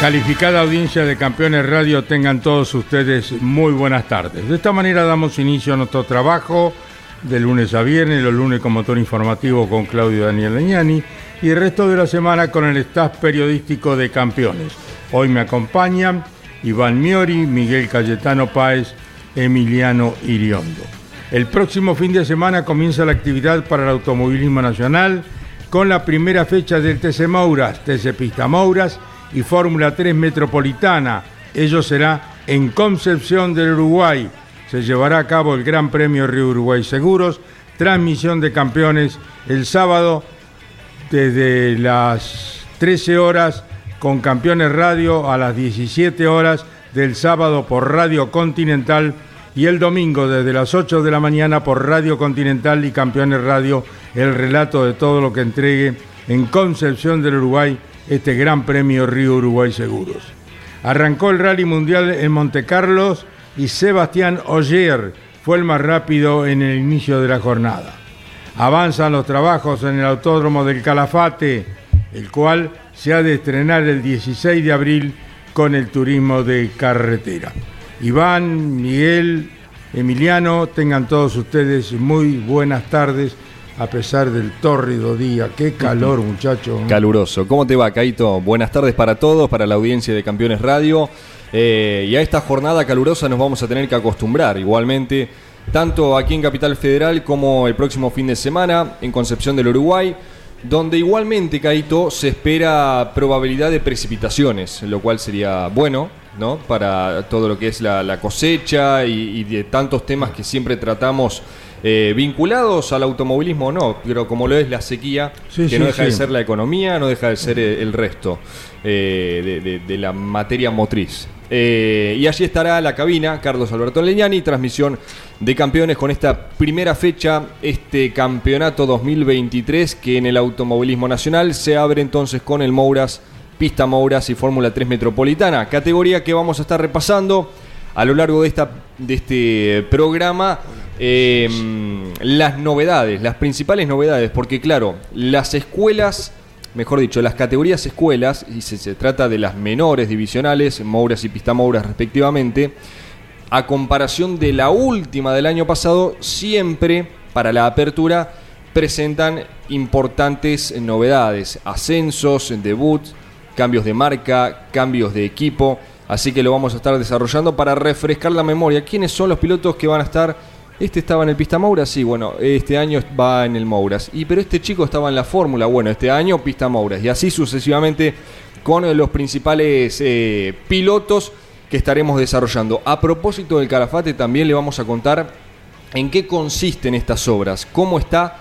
Calificada audiencia de Campeones Radio, tengan todos ustedes muy buenas tardes. De esta manera damos inicio a nuestro trabajo de lunes a viernes, los lunes con motor informativo con Claudio Daniel Leñani y el resto de la semana con el staff periodístico de Campeones. Hoy me acompañan Iván Miori, Miguel Cayetano Páez, Emiliano Iriondo. El próximo fin de semana comienza la actividad para el automovilismo nacional con la primera fecha del TC Mouras, TC Pista Mouras y Fórmula 3 Metropolitana. Ello será en Concepción del Uruguay. Se llevará a cabo el Gran Premio Río Uruguay Seguros, transmisión de campeones el sábado desde las 13 horas con Campeones Radio a las 17 horas del sábado por Radio Continental y el domingo desde las 8 de la mañana por Radio Continental y Campeones Radio el relato de todo lo que entregue en Concepción del Uruguay este Gran Premio Río Uruguay Seguros. Arrancó el Rally Mundial en Monte Carlos y Sebastián Ogier fue el más rápido en el inicio de la jornada. Avanzan los trabajos en el Autódromo del Calafate, el cual se ha de estrenar el 16 de abril con el turismo de carretera. Iván, Miguel, Emiliano, tengan todos ustedes muy buenas tardes a pesar del tórrido día. Qué calor, muchacho. Caluroso. ¿Cómo te va, Caito? Buenas tardes para todos, para la audiencia de Campeones Radio. Eh, y a esta jornada calurosa nos vamos a tener que acostumbrar igualmente, tanto aquí en Capital Federal como el próximo fin de semana en Concepción del Uruguay, donde igualmente, Caito, se espera probabilidad de precipitaciones, lo cual sería bueno, ¿no? Para todo lo que es la, cosecha y, y de tantos temas que siempre tratamos eh, vinculados al automovilismo no, pero como lo es la sequía, que no deja de ser la economía, no deja de ser el, resto eh, de, la materia motriz. Eh, y allí estará la cabina, Carlos Alberto Leñani, transmisión de campeones con esta primera fecha, este campeonato 2023 que en el automovilismo nacional se abre entonces con el Mouras, Pista Mouras y Fórmula 3 Metropolitana, categoría que vamos a estar repasando a lo largo de, esta, de este programa Em, las novedades, las principales novedades, porque claro, las escuelas, mejor dicho, las categorías escuelas, y se, trata de las menores divisionales, Mouras y Pistamouras respectivamente, a comparación de la última del año pasado, siempre para la apertura presentan importantes novedades, ascensos, debuts, cambios de marca, cambios de equipo, así que lo vamos a estar desarrollando para refrescar la memoria. ¿Quiénes son los pilotos que van a estar este estaba en el Pista Mouras, sí, bueno, este año va en el Mouras. Y pero este chico estaba en la Fórmula, bueno, este año Pista Mouras. Y así sucesivamente con los principales eh, pilotos que estaremos desarrollando. A propósito del Calafate, también le vamos a contar en qué consisten estas obras, cómo está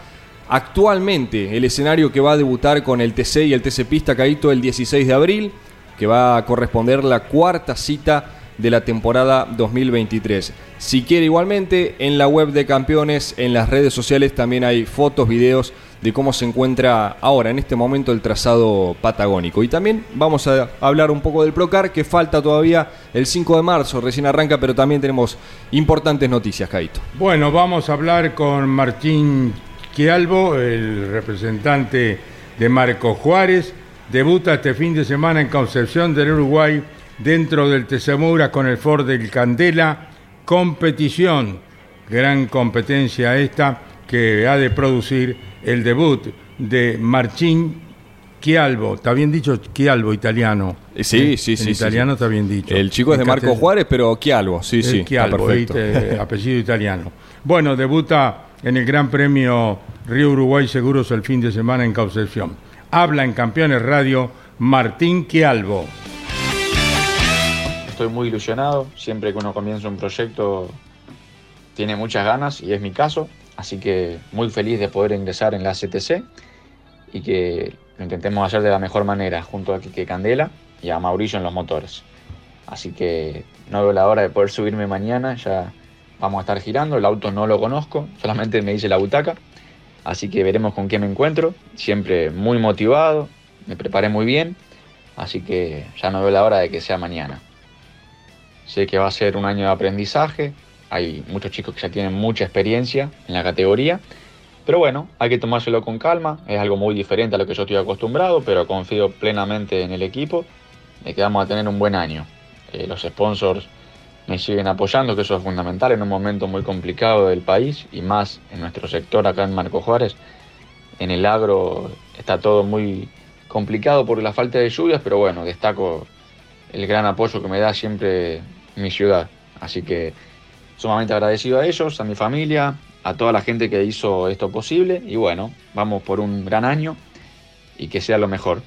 actualmente el escenario que va a debutar con el TC y el TC Pista Caíto el 16 de abril, que va a corresponder la cuarta cita de la temporada 2023. Si quiere igualmente, en la web de campeones, en las redes sociales también hay fotos, videos de cómo se encuentra ahora, en este momento, el trazado patagónico. Y también vamos a hablar un poco del Procar, que falta todavía el 5 de marzo, recién arranca, pero también tenemos importantes noticias, Caito. Bueno, vamos a hablar con Martín Quialbo, el representante de Marco Juárez. Debuta este fin de semana en Concepción del Uruguay dentro del Tesamura con el Ford del Candela. Competición, gran competencia esta, que ha de producir el debut de Marcin Chialvo. ¿Está bien dicho Chialvo, italiano? Eh, sí, sí, en sí. italiano sí. está bien dicho. El chico es de En Marco Juárez, pero Chialvo, sí, Eh, sí. está perfecto. ¿viste? apellido italiano. Bueno, debuta en el Gran Premio Río Uruguay Seguros el fin de semana en Concepción. Habla en Campeones Radio Martín Chialvo. Estoy muy ilusionado. Siempre que uno comienza un proyecto tiene muchas ganas y es mi caso. Así que muy feliz de poder ingresar en la CTC y que lo intentemos hacer de la mejor manera junto a Quique Candela y a Mauricio en los motores. Así que no veo la hora de poder subirme mañana. Ya vamos a estar girando. El auto no lo conozco, solamente me dice la butaca. Así que veremos con qué me encuentro. Siempre muy motivado, me preparé muy bien. Así que ya no veo la hora de que sea mañana. Sé que va a ser un año de aprendizaje. Hay muchos chicos que ya tienen mucha experiencia en la categoría. Pero bueno, hay que tomárselo con calma. Es algo muy diferente a lo que yo estoy acostumbrado, pero confío plenamente en el equipo de que vamos a tener un buen año. Eh, los sponsors me siguen apoyando, que eso es fundamental en un momento muy complicado del país y más en nuestro sector acá en Marco Juárez. En el agro está todo muy complicado por la falta de lluvias, pero bueno, destaco el gran apoyo que me da siempre mi ciudad. Así que sumamente agradecido a ellos, a mi familia, a toda la gente que hizo esto posible y bueno, vamos por un gran año y que sea lo mejor.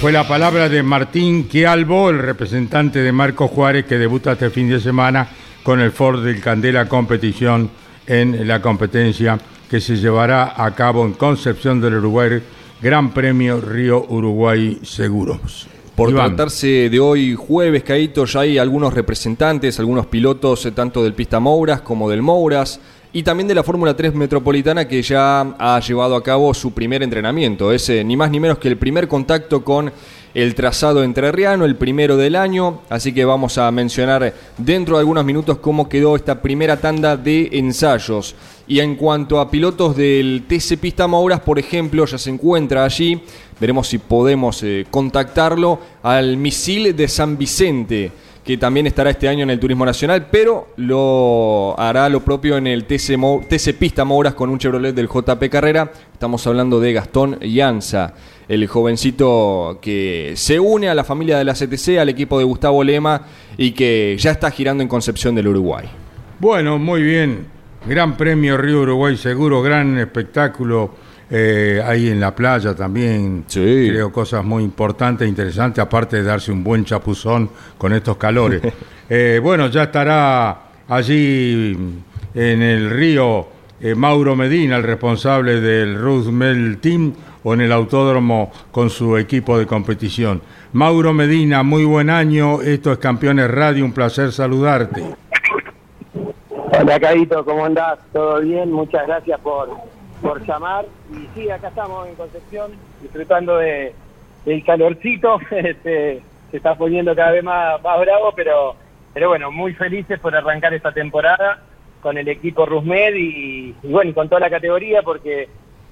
Fue la palabra de Martín Chialvo, el representante de Marco Juárez, que debuta este fin de semana con el Ford del Candela Competición en la competencia que se llevará a cabo en Concepción del Uruguay, Gran Premio Río Uruguay Seguros. Por Iván. tratarse de hoy jueves, Caíto, ya hay algunos representantes, algunos pilotos, eh, tanto del Pista Mouras como del Mouras, y también de la Fórmula 3 Metropolitana, que ya ha llevado a cabo su primer entrenamiento. Es eh, ni más ni menos que el primer contacto con el trazado entrerriano, el primero del año, así que vamos a mencionar dentro de algunos minutos cómo quedó esta primera tanda de ensayos. Y en cuanto a pilotos del TC Pista Mouras, por ejemplo, ya se encuentra allí, veremos si podemos eh, contactarlo al misil de San Vicente que también estará este año en el Turismo Nacional, pero lo hará lo propio en el TC, Pista Mouras con un Chevrolet del JP Carrera. Estamos hablando de Gastón Llanza, el jovencito que se une a la familia de la CTC, al equipo de Gustavo Lema y que ya está girando en Concepción del Uruguay. Bueno, muy bien. Gran Premio Río Uruguay Seguro, gran espectáculo eh, ahí en la playa también. Sí. Creo cosas muy importantes e interesantes, aparte de darse un buen chapuzón con estos calores. Eh, bueno, ya estará allí en el río eh, Mauro Medina, el responsable del Roosevelt Team, o en el autódromo con su equipo de competición. Mauro Medina, muy buen año. Esto es Campeones Radio, un placer saludarte. Hola, Caito, ¿cómo andás? ¿Todo bien? Muchas gracias por, por llamar. Y sí, acá estamos en Concepción, disfrutando de, del calorcito. Este, se está poniendo cada vez más, más bravo, pero, pero bueno, muy felices por arrancar esta temporada con el equipo Rusmed y, bueno, con toda la categoría, porque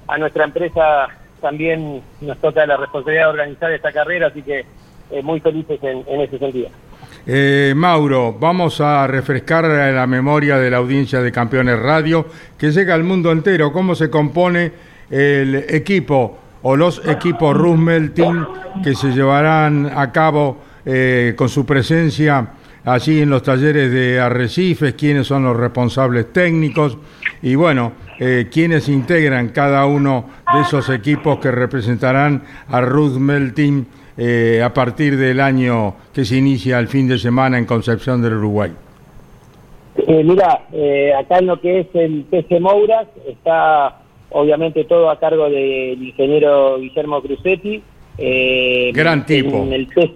a nuestra empresa también nos toca la responsabilidad de organizar esta carrera, así que eh, muy felices en, en ese sentido. Eh, Mauro, vamos a refrescar la memoria de la audiencia de Campeones Radio que llega al mundo entero. ¿Cómo se compone el equipo o los equipos Roosevelt Team que se llevarán a cabo eh, con su presencia allí en los talleres de Arrecifes? ¿Quiénes son los responsables técnicos? Y bueno, eh, ¿quiénes integran cada uno de esos equipos que representarán a Roosevelt Team? Eh, a partir del año que se inicia el fin de semana en Concepción del Uruguay. Eh, mira, eh, acá en lo que es el TC Mouras está obviamente todo a cargo del ingeniero Guillermo Crucetti. eh, Gran tipo. en el T-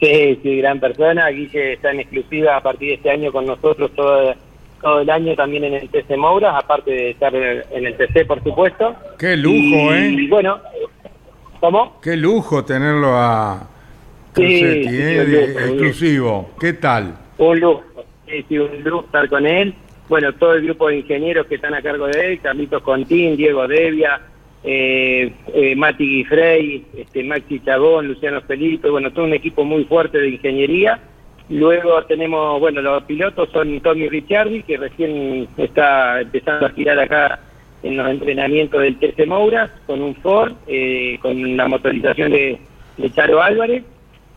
sí, sí, gran persona. Guille está en exclusiva a partir de este año con nosotros todo, todo el año también en el TC Mouras, aparte de estar en el TC, por supuesto. Qué lujo, y, ¿eh? Y bueno, ¿cómo? Qué lujo tenerlo a sí, ¿eh? lujo, exclusivo. ¿Qué tal? Un lujo, sí, un lujo estar con él. Bueno, todo el grupo de ingenieros que están a cargo de él, Carlitos Contín, Diego Devia, eh, eh, Mati Guifrey, este, Maxi Chagón, Luciano Felipe, bueno, todo un equipo muy fuerte de ingeniería. Luego tenemos, bueno, los pilotos son Tommy Ricciardi, que recién está empezando a girar acá en los entrenamientos del TC Mouras, con un Ford, eh, con la motorización de, de, Charo Álvarez,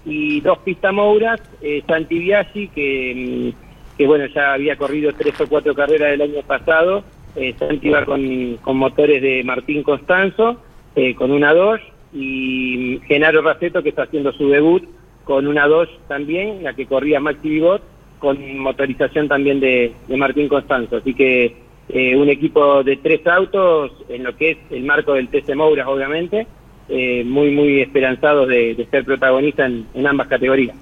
y dos pistas Mouras, eh, Santi Biaggi, que, mm, que, bueno, ya había corrido tres o cuatro carreras el año pasado, eh, Santi va con, con motores de Martín Constanzo, eh, con una 2, y Genaro Raceto, que está haciendo su debut con una 2 también, la que corría Maxi Vigot, con motorización también de, de Martín Constanzo. Así que eh, un equipo de tres autos en lo que es el marco del TC Mouras, obviamente, eh, muy, muy esperanzados de, ser protagonistas en, ambas categorías.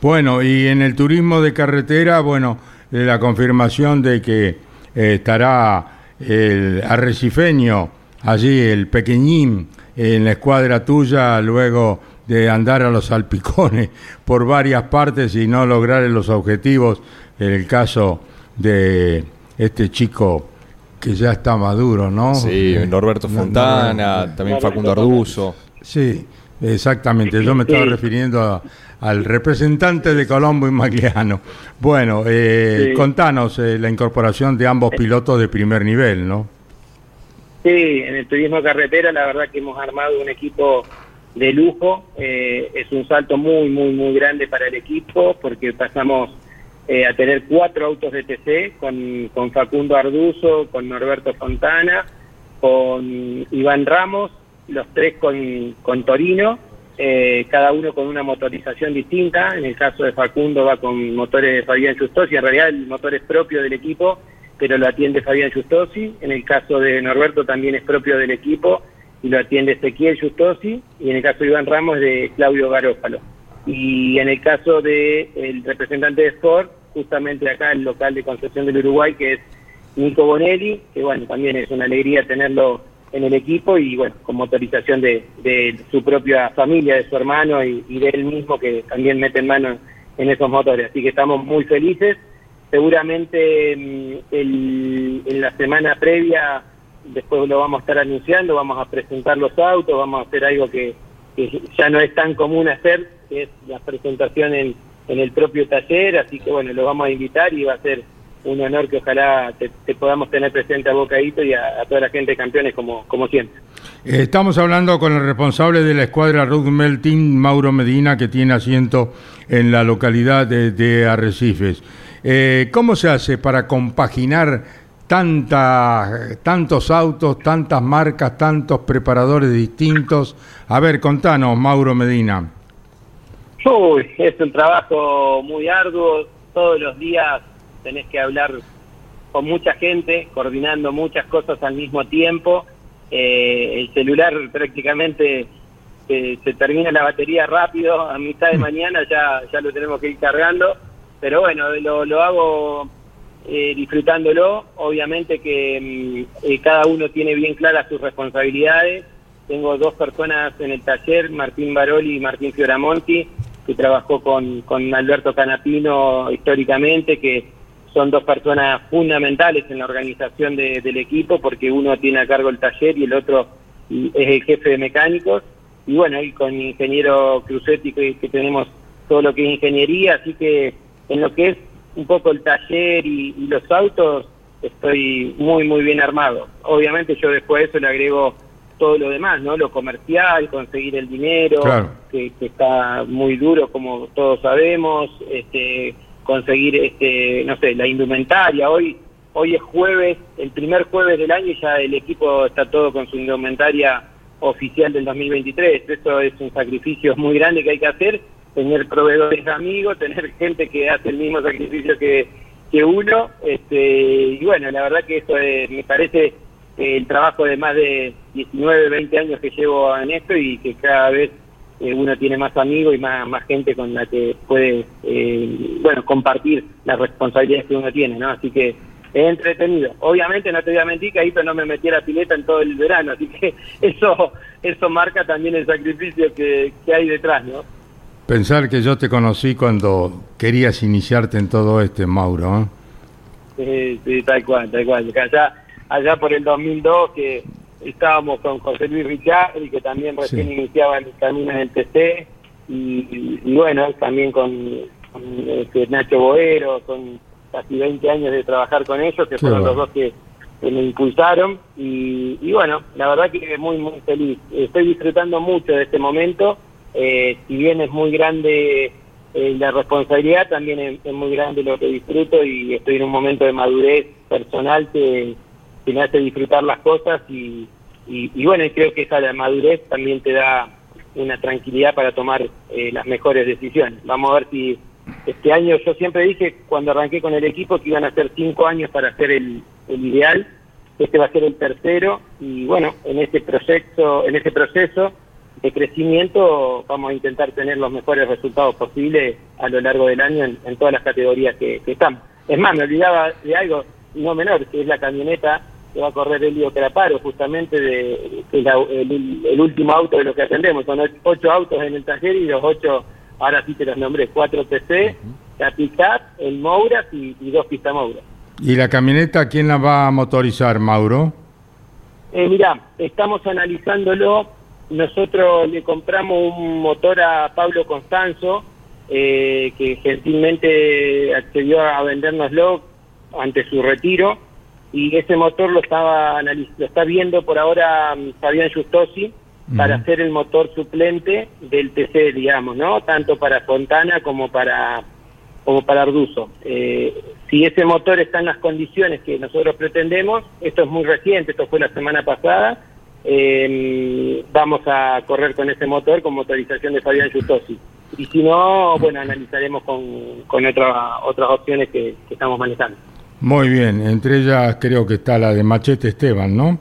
Bueno, y en el turismo de carretera, bueno, la confirmación de que eh, estará el arrecifeño, allí el pequeñín, en la escuadra tuya, luego de andar a los salpicones por varias partes y no lograr los objetivos, en el caso de este chico que ya está maduro, ¿no? Sí, Norberto Fontana, no, también Facundo Arduzo. Sí, exactamente, yo me estaba refiriendo a, al representante de Colombo y Magliano. Bueno, eh, sí. contanos eh, la incorporación de ambos pilotos de primer nivel, ¿no? Sí, en el turismo carretera la verdad que hemos armado un equipo de lujo. Eh, es un salto muy, muy, muy grande para el equipo porque pasamos eh, a tener cuatro autos de TC con, con Facundo Arduzo, con Norberto Fontana, con Iván Ramos, los tres con, con Torino, eh, cada uno con una motorización distinta. En el caso de Facundo va con motores de Fabián Justosi, en realidad el motor es propio del equipo, pero lo atiende Fabián Justosi. En el caso de Norberto también es propio del equipo y lo atiende Ezequiel Justosi, y en el caso de Iván Ramos de Claudio Garófalo. Y en el caso del el representante de Sport, justamente acá el local de Concepción del Uruguay, que es Nico Bonelli, que bueno, también es una alegría tenerlo en el equipo y bueno, con motorización de, de su propia familia, de su hermano y, de él mismo, que también mete mano en esos motores. Así que estamos muy felices. Seguramente el, en la semana previa después lo vamos a estar anunciando, vamos a presentar los autos, vamos a hacer algo que, que ya no es tan común hacer, que es la presentación en, en, el propio taller, así que bueno, lo vamos a invitar y va a ser un honor que ojalá te, podamos tener presente a Bocadito y a, toda la gente campeones como, como siempre. Estamos hablando con el responsable de la escuadra Ruth Melting, Mauro Medina, que tiene asiento en la localidad de, Arrecifes. Eh, ¿Cómo se hace para compaginar tanta, tantos autos, tantas marcas, tantos preparadores distintos. A ver, contanos, Mauro Medina. Uy, es un trabajo muy arduo. Todos los días tenés que hablar con mucha gente, coordinando muchas cosas al mismo tiempo. Eh, el celular prácticamente eh, se termina la batería rápido, a mitad de mañana ya, ya lo tenemos que ir cargando. Pero bueno, lo, lo hago eh, disfrutándolo. Obviamente que mm, eh, cada uno tiene bien claras sus responsabilidades. Tengo dos personas en el taller, Martín Baroli y Martín Fioramonti, que trabajó con, con Alberto Canapino históricamente, que son dos personas fundamentales en la organización de, del equipo, porque uno tiene a cargo el taller y el otro es el jefe de mecánicos. Y bueno, y con ingeniero Cruzetti, que, que tenemos todo lo que es ingeniería, así que en lo que es un poco el taller y, y, los autos, estoy muy, muy bien armado. Obviamente yo después de eso le agrego todo lo demás, ¿no? Lo comercial, conseguir el dinero, claro. que, que, está muy duro, como todos sabemos, este, conseguir, este, no sé, la indumentaria. Hoy, hoy es jueves, el primer jueves del año y ya el equipo está todo con su indumentaria oficial del 2023. Esto es un sacrificio muy grande que hay que hacer tener proveedores amigos, tener gente que hace el mismo sacrificio que, que uno, este, y bueno, la verdad que eso es, me parece el trabajo de más de 19, 20 años que llevo en esto y que cada vez eh, uno tiene más amigos y más, más gente con la que puede, eh, bueno, compartir las responsabilidades que uno tiene, ¿no? Así que es entretenido. Obviamente no te voy a mentir que ahí no me metí a la pileta en todo el verano, así que eso, eso marca también el sacrificio que, que hay detrás, ¿no? Pensar que yo te conocí cuando querías iniciarte en todo este, Mauro. ¿eh? Sí, sí, tal cual, tal cual. Allá, allá por el 2002 que estábamos con José Luis Richard y que también recién sí. iniciaba el camino en el TC y, y, bueno, también con, este, Nacho Boero, con casi 20 años de trabajar con ellos, que fueron los dos que, me impulsaron. Y, bueno, la verdad que muy, muy feliz. Estoy disfrutando mucho de este momento. Eh, si bien es muy grande eh, la responsabilidad, también es, muy grande lo que disfruto y estoy en un momento de madurez personal que, me hace disfrutar las cosas y, y, bueno, creo que esa madurez también te da una tranquilidad para tomar eh, las mejores decisiones. Vamos a ver si este año, yo siempre dije cuando arranqué con el equipo que iban a ser cinco años para hacer el, ideal, este va a ser el tercero y bueno, en este proyecto, en este proceso de crecimiento vamos a intentar tener los mejores resultados posibles a lo largo del año en, todas las categorías que, que estamos. Es más, me olvidaba de algo no menor, que es la camioneta que va a correr Elio Craparo, justamente de, el, último auto de los que atendemos. Son ocho autos en el taller y los ocho, ahora sí te los nombré, cuatro TC, la Pickup, el Moura y, dos Pista Moura. ¿Y la camioneta quién la va a motorizar, Mauro? Eh, mira, estamos analizándolo. Nosotros le compramos un motor a Pablo Constanzo, eh, que gentilmente accedió a vendérnoslo ante su retiro y ese motor lo estaba lo está viendo por ahora mm, Fabián Justosi para hacer el motor suplente del TC, digamos, ¿no? Tanto para Fontana como para como para Arduzo. Eh, si ese motor está en las condiciones que nosotros pretendemos, esto es muy reciente, esto fue la semana pasada, eh, vamos a correr con ese motor con motorización de Fabián Justosi. Y si no, bueno, analizaremos con, con otra, otras opciones que estamos manejando. Muy bien, entre ellas creo que está la de Machete Esteban, ¿no?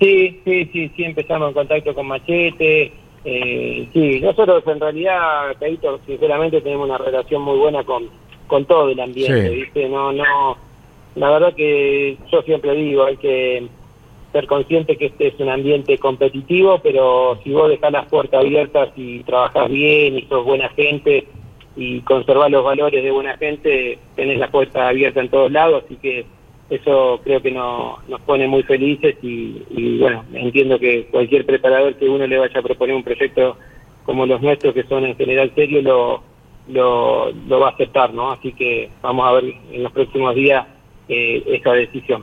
Sí, sí, sí, sí, empezamos en contacto con Machete. Eh, sí, nosotros en realidad, Caíto, sinceramente tenemos una relación muy buena con, con todo el ambiente, ¿viste? No, no, la verdad que yo siempre digo, hay que ser consciente que este es un ambiente competitivo, pero si vos dejás las puertas abiertas y trabajás bien y sos buena gente, y conservar los valores de buena gente, tenés la puerta abierta en todos lados, así que eso creo que nos pone muy felices y, bueno, entiendo que cualquier preparador que uno le vaya a proponer un proyecto como los nuestros, que son en general serios, lo, lo, va a aceptar, ¿no? Así que vamos a ver en los próximos días eh, esa decisión.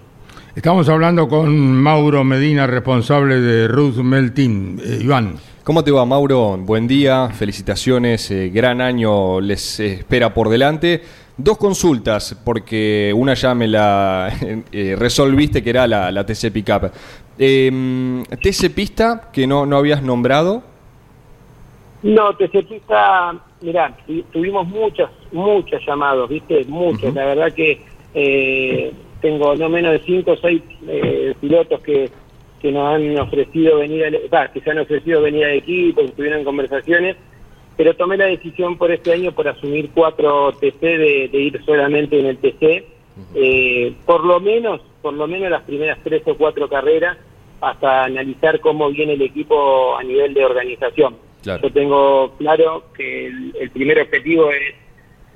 Estamos hablando con Mauro Medina, responsable de Ruth Meltin. Eh, Iván. ¿Cómo te va, Mauro? Buen día, felicitaciones, eh, gran año les espera por delante. Dos consultas, porque una ya me la eh, resolviste, que era la, TC Pickup. Em, ¿TC Pista, que no, no habías nombrado? No, TC Pista, mirá, tuvimos muchos, muchos llamados, ¿viste? Muchos. La verdad que eh, tengo no menos de cinco o seis pilotos que que nos han ofrecido venir al, que se han ofrecido venir al equipo, que estuvieron conversaciones, pero tomé la decisión por este año por asumir cuatro TC de, ir solamente en el TC, eh, por lo menos, por lo menos las primeras tres o cuatro carreras, hasta analizar cómo viene el equipo a nivel de organización. Yo tengo claro que el, primer objetivo es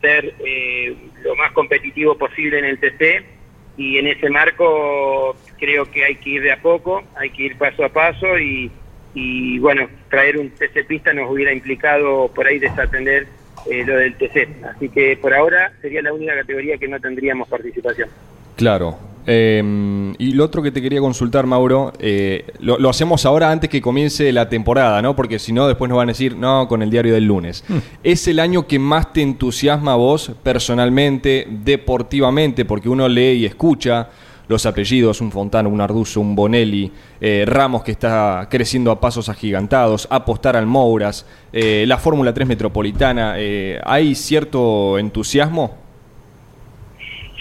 ser eh, lo más competitivo posible en el TC y en ese marco creo que hay que ir de a poco, hay que ir paso a paso y, y bueno, traer un TC pista nos hubiera implicado por ahí desatender eh, lo del TC. Así que por ahora sería la única categoría que no tendríamos participación. Claro. Em, y lo otro que te quería consultar, Mauro, eh, lo, hacemos ahora antes que comience la temporada, ¿no? Porque si no, después nos van a decir, no, con el diario del lunes. Hmm. ¿Es el año que más te entusiasma a vos personalmente, deportivamente? Porque uno lee y escucha los apellidos, un Fontana, un Arduzo, un Bonelli, eh, Ramos que está creciendo a pasos agigantados, apostar al Mouras, eh, la Fórmula 3 Metropolitana. ¿Hay cierto entusiasmo?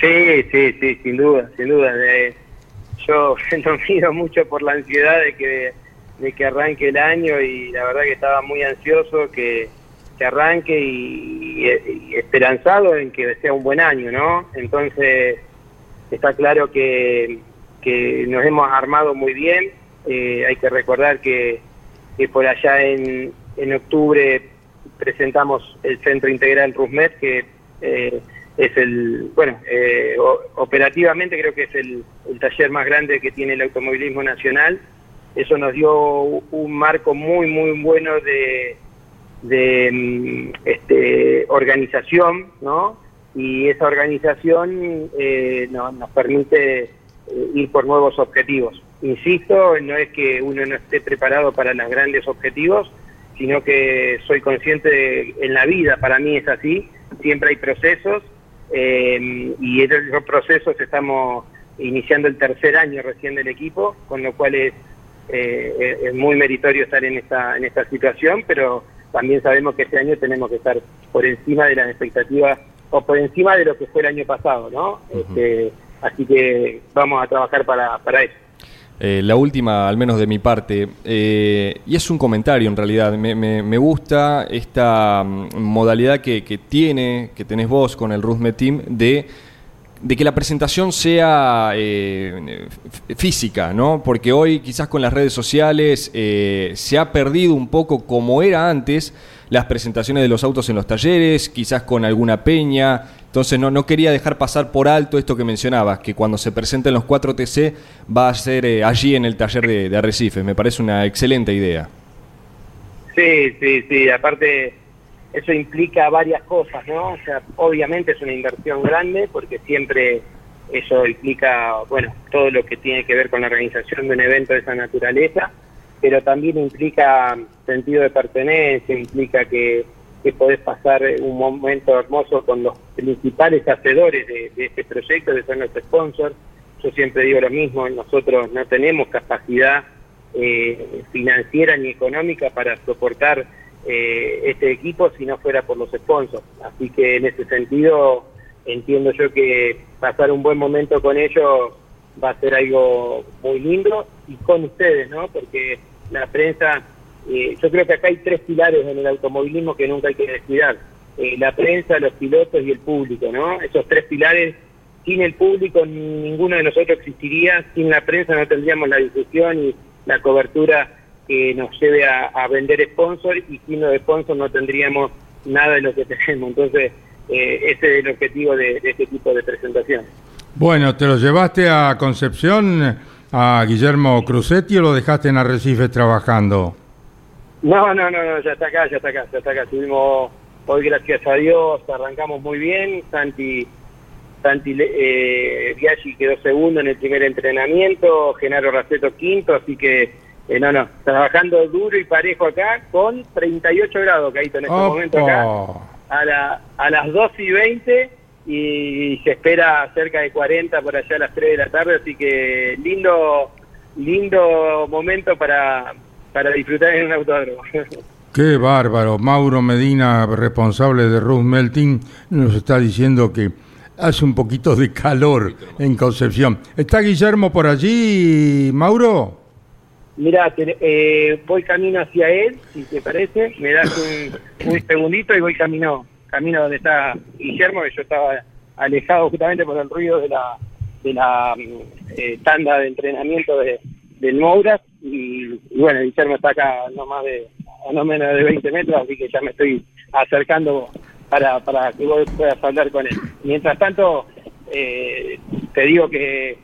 Sí, sí, sí, sin duda, sin duda. yo no mido mucho por la ansiedad de que, de que arranque el año y la verdad que estaba muy ansioso que, que arranque y, esperanzado en que sea un buen año, ¿no? Entonces, está claro que, que nos hemos armado muy bien. Eh, hay que recordar que, por allá en, en octubre presentamos el Centro Integral Rusmet, que eh, es el, bueno, eh, operativamente creo que es el, taller más grande que tiene el automovilismo nacional. Eso nos dio un marco muy, muy bueno de, de mm, este, organización, ¿no? Y esa organización eh, nos permite eh, ir por nuevos objetivos. Insisto, no es que uno no esté preparado para los grandes objetivos, sino que soy consciente de, en la vida, para mí es así, siempre hay procesos eh, y esos procesos estamos iniciando el tercer año recién del equipo, con lo cual es, es muy meritorio estar en esta, en esta situación, pero también sabemos que este año tenemos que estar por encima de las expectativas o por encima de lo que fue el año pasado, ¿no? Este, así que vamos a trabajar para, para eso. Eh, la última, al menos de mi parte, eh, y es un comentario en realidad, me, me, gusta esta mm, modalidad que, que, tiene, que tenés vos con el Ruzme Team, de de que la presentación sea eh, física, ¿no? Porque hoy quizás con las redes sociales eh, se ha perdido un poco como era antes las presentaciones de los autos en los talleres, quizás con alguna peña. Entonces no, no quería dejar pasar por alto esto que mencionabas, que cuando se presenten los 4 TC va a ser eh, allí en el taller de, de Arrecife. Me parece una excelente idea. Sí, sí, sí. Aparte eso implica varias cosas, ¿no? O sea, obviamente es una inversión grande porque siempre eso implica, bueno, todo lo que tiene que ver con la organización de un evento de esa naturaleza, pero también implica sentido de pertenencia, implica que, que podés pasar un momento hermoso con los principales hacedores de, este proyecto, que son los sponsors. Yo siempre digo lo mismo, nosotros no tenemos capacidad eh, financiera ni económica para soportar eh, este equipo si no fuera por los sponsors. Así que en ese sentido entiendo yo que pasar un buen momento con ellos va a ser algo muy lindo y con ustedes, ¿no? Porque la prensa, eh, yo creo que acá hay tres pilares en el automovilismo que nunca hay que descuidar. Eh, la prensa, los pilotos y el público, ¿no? Esos tres pilares, sin el público ninguno de nosotros existiría, sin la prensa no tendríamos la difusión y la cobertura que nos lleve a, vender sponsor y sin los sponsor no tendríamos nada de lo que tenemos. Entonces, eh, ese es el objetivo de, este tipo de presentación. Bueno, ¿te lo llevaste a Concepción, a Guillermo Crucetti o lo dejaste en Arrecife trabajando? No, no, no, no, ya está acá, ya está acá, ya está acá. Estuvimos hoy, gracias a Dios, arrancamos muy bien. Santi, Santi eh, quedó segundo en el primer entrenamiento, Genaro Raceto quinto, así que eh, no, no, trabajando duro y parejo acá con 38 grados, Caíto, en este momento acá, a, la, a las 2 y 20 y se espera cerca de 40 por allá a las 3 de la tarde, así que lindo lindo momento para, para disfrutar en un autódromo. Qué bárbaro. Mauro Medina, responsable de Ruth Melting, nos está diciendo que hace un poquito de calor en Concepción. ¿Está Guillermo por allí, Mauro? Mira, eh, voy camino hacia él, si te parece, me das un, segundito y voy camino, camino donde está Guillermo, que yo estaba alejado justamente por el ruido de la, de la eh, tanda de entrenamiento de, del Moura, y, bueno, Guillermo está acá no más de, no menos de 20 metros, así que ya me estoy acercando para, para que vos puedas hablar con él. Mientras tanto, eh, te digo que,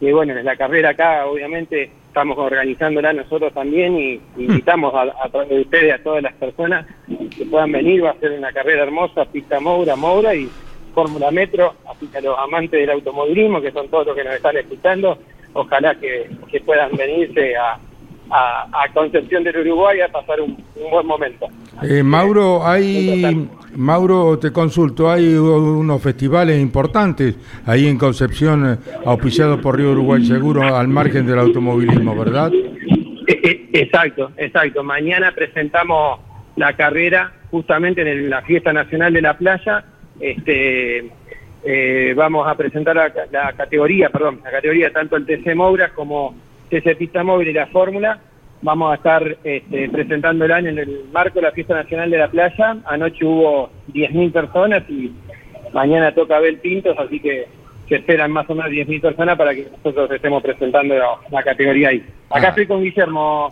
que bueno, en la carrera acá, obviamente, estamos organizándola nosotros también y invitamos a, través de ustedes a todas las personas que puedan venir, va a ser una carrera hermosa, pista Moura, Moura y Fórmula Metro, así que a los amantes del automovilismo, que son todos los que nos están escuchando, ojalá que, puedan venirse a, a, Concepción del Uruguay a pasar un, buen momento. Eh, Mauro, hay Mauro, te consulto, hay unos festivales importantes ahí en Concepción, eh, auspiciados por Río Uruguay Seguro, al margen del automovilismo, ¿verdad? E, e, exacto, exacto. Mañana presentamos la carrera justamente en la Fiesta Nacional de la Playa. Este, eh, vamos a presentar la, categoría, perdón, la categoría tanto el TC Moura como TC Pista Móvil y la Fórmula vamos a estar este, año en el marco de la Fiesta Nacional de la Playa. Anoche hubo 10.000 personas y mañana toca Abel Pintos, así que se esperan más o menos 10.000 personas para que nosotros estemos presentando la, categoría ahí. Acá ah. estoy con Guillermo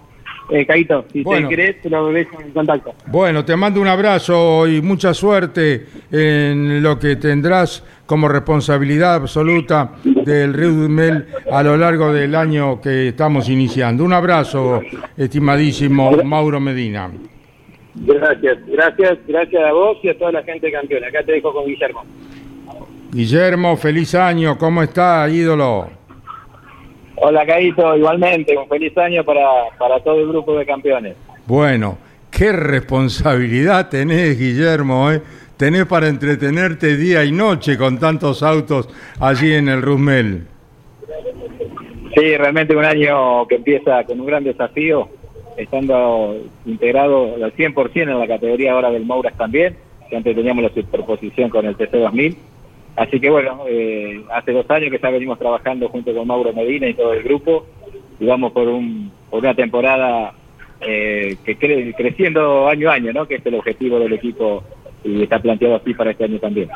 eh, Caito, si te querés, te lo ves en contacto. Bueno, te mando un abrazo y mucha suerte en lo que tendrás como responsabilidad absoluta del Mel a lo largo del año que estamos iniciando. Un abrazo, estimadísimo Mauro Medina. Gracias, gracias, gracias a vos y a toda la gente de campeón. Acá te dejo con Guillermo. Guillermo, feliz año, ¿cómo está, ídolo? Hola, Caíto, igualmente, un feliz año para, para todo el grupo de campeones. Bueno, qué responsabilidad tenés, Guillermo, ¿eh? Tenés para entretenerte día y noche con tantos autos allí en el Rusmel. Sí, realmente un año que empieza con un gran desafío, estando integrado al 100% en la categoría ahora del Mouras también, que antes teníamos la superposición con el TC2000. Así que bueno, eh, hace dos años que ya venimos trabajando junto con Mauro Medina y todo el grupo, y vamos por, un, por una temporada eh, que cre creciendo año a año, ¿no? que es el objetivo del equipo y está planteado así para este año también.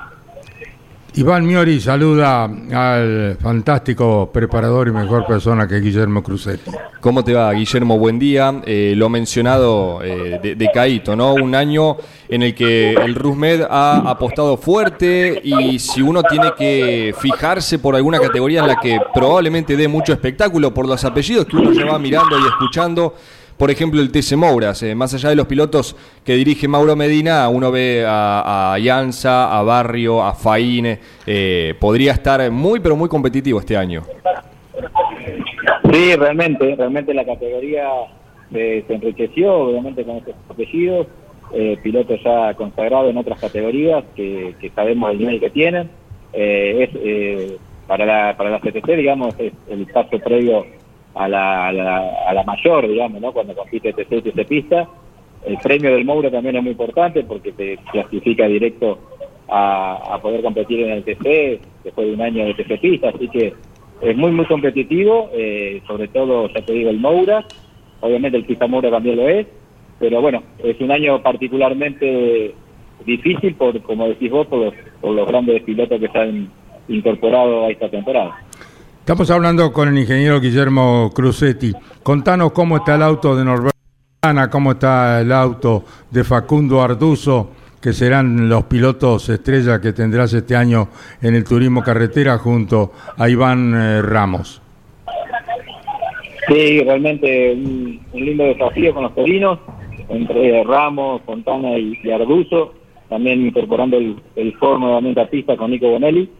Iván Miori saluda al fantástico preparador y mejor persona que es Guillermo Cruzetti. ¿Cómo te va, Guillermo? Buen día. Eh, lo mencionado eh, de, de, Caito, ¿no? Un año en el que el Rusmed ha apostado fuerte y si uno tiene que fijarse por alguna categoría en la que probablemente dé mucho espectáculo por los apellidos que uno lleva mirando y escuchando, por ejemplo, el TC Mouras. Eh, más allá de los pilotos que dirige Mauro Medina, uno ve a, a a Barrio, a Faine. Eh, podría estar muy, pero muy competitivo este año. Sí, realmente, realmente la categoría se, se enriqueció, obviamente, con estos apellidos. Eh, pilotos ya consagrados en otras categorías que, que sabemos el nivel que tienen. Eh, es, eh, para, la, para la CTC, digamos, es el paso previo a la, a la, a la mayor, digamos, ¿no? Cuando compite TC y TC Pista. El premio del Mouro también es muy importante porque te clasifica directo a, a poder competir en el TC después de un año de TC Pista, así que es muy, muy competitivo, eh, sobre todo, ya te digo, el Moura, obviamente el Pista Moura también lo es, pero bueno, es un año particularmente difícil, por como decís vos, por los, por los grandes pilotos que se han incorporado a esta temporada. Estamos hablando con el ingeniero Guillermo Cruzetti. Contanos cómo está el auto de Norberto, cómo está el auto de Facundo Arduzo, que serán los pilotos estrella que tendrás este año en el turismo carretera junto a Iván eh, Ramos. Sí, realmente un, lindo desafío con los torinos, entre Ramos, Fontana y, y Arduzo, también incorporando el, el nuevamente a pista con Nico Bonelli.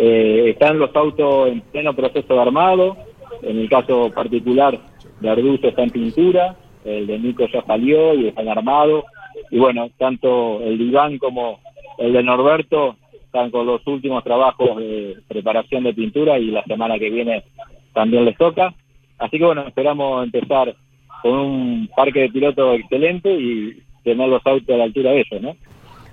Eh, están los autos en pleno proceso de armado, en el caso particular de Arduzo está en pintura, el de Nico ya salió y están armados, y bueno, tanto el de Iván como el de Norberto están con los últimos trabajos de preparación de pintura y la semana que viene también les toca. Así que bueno, esperamos empezar con un parque de pilotos excelente y tener los autos a la altura de ellos, ¿no?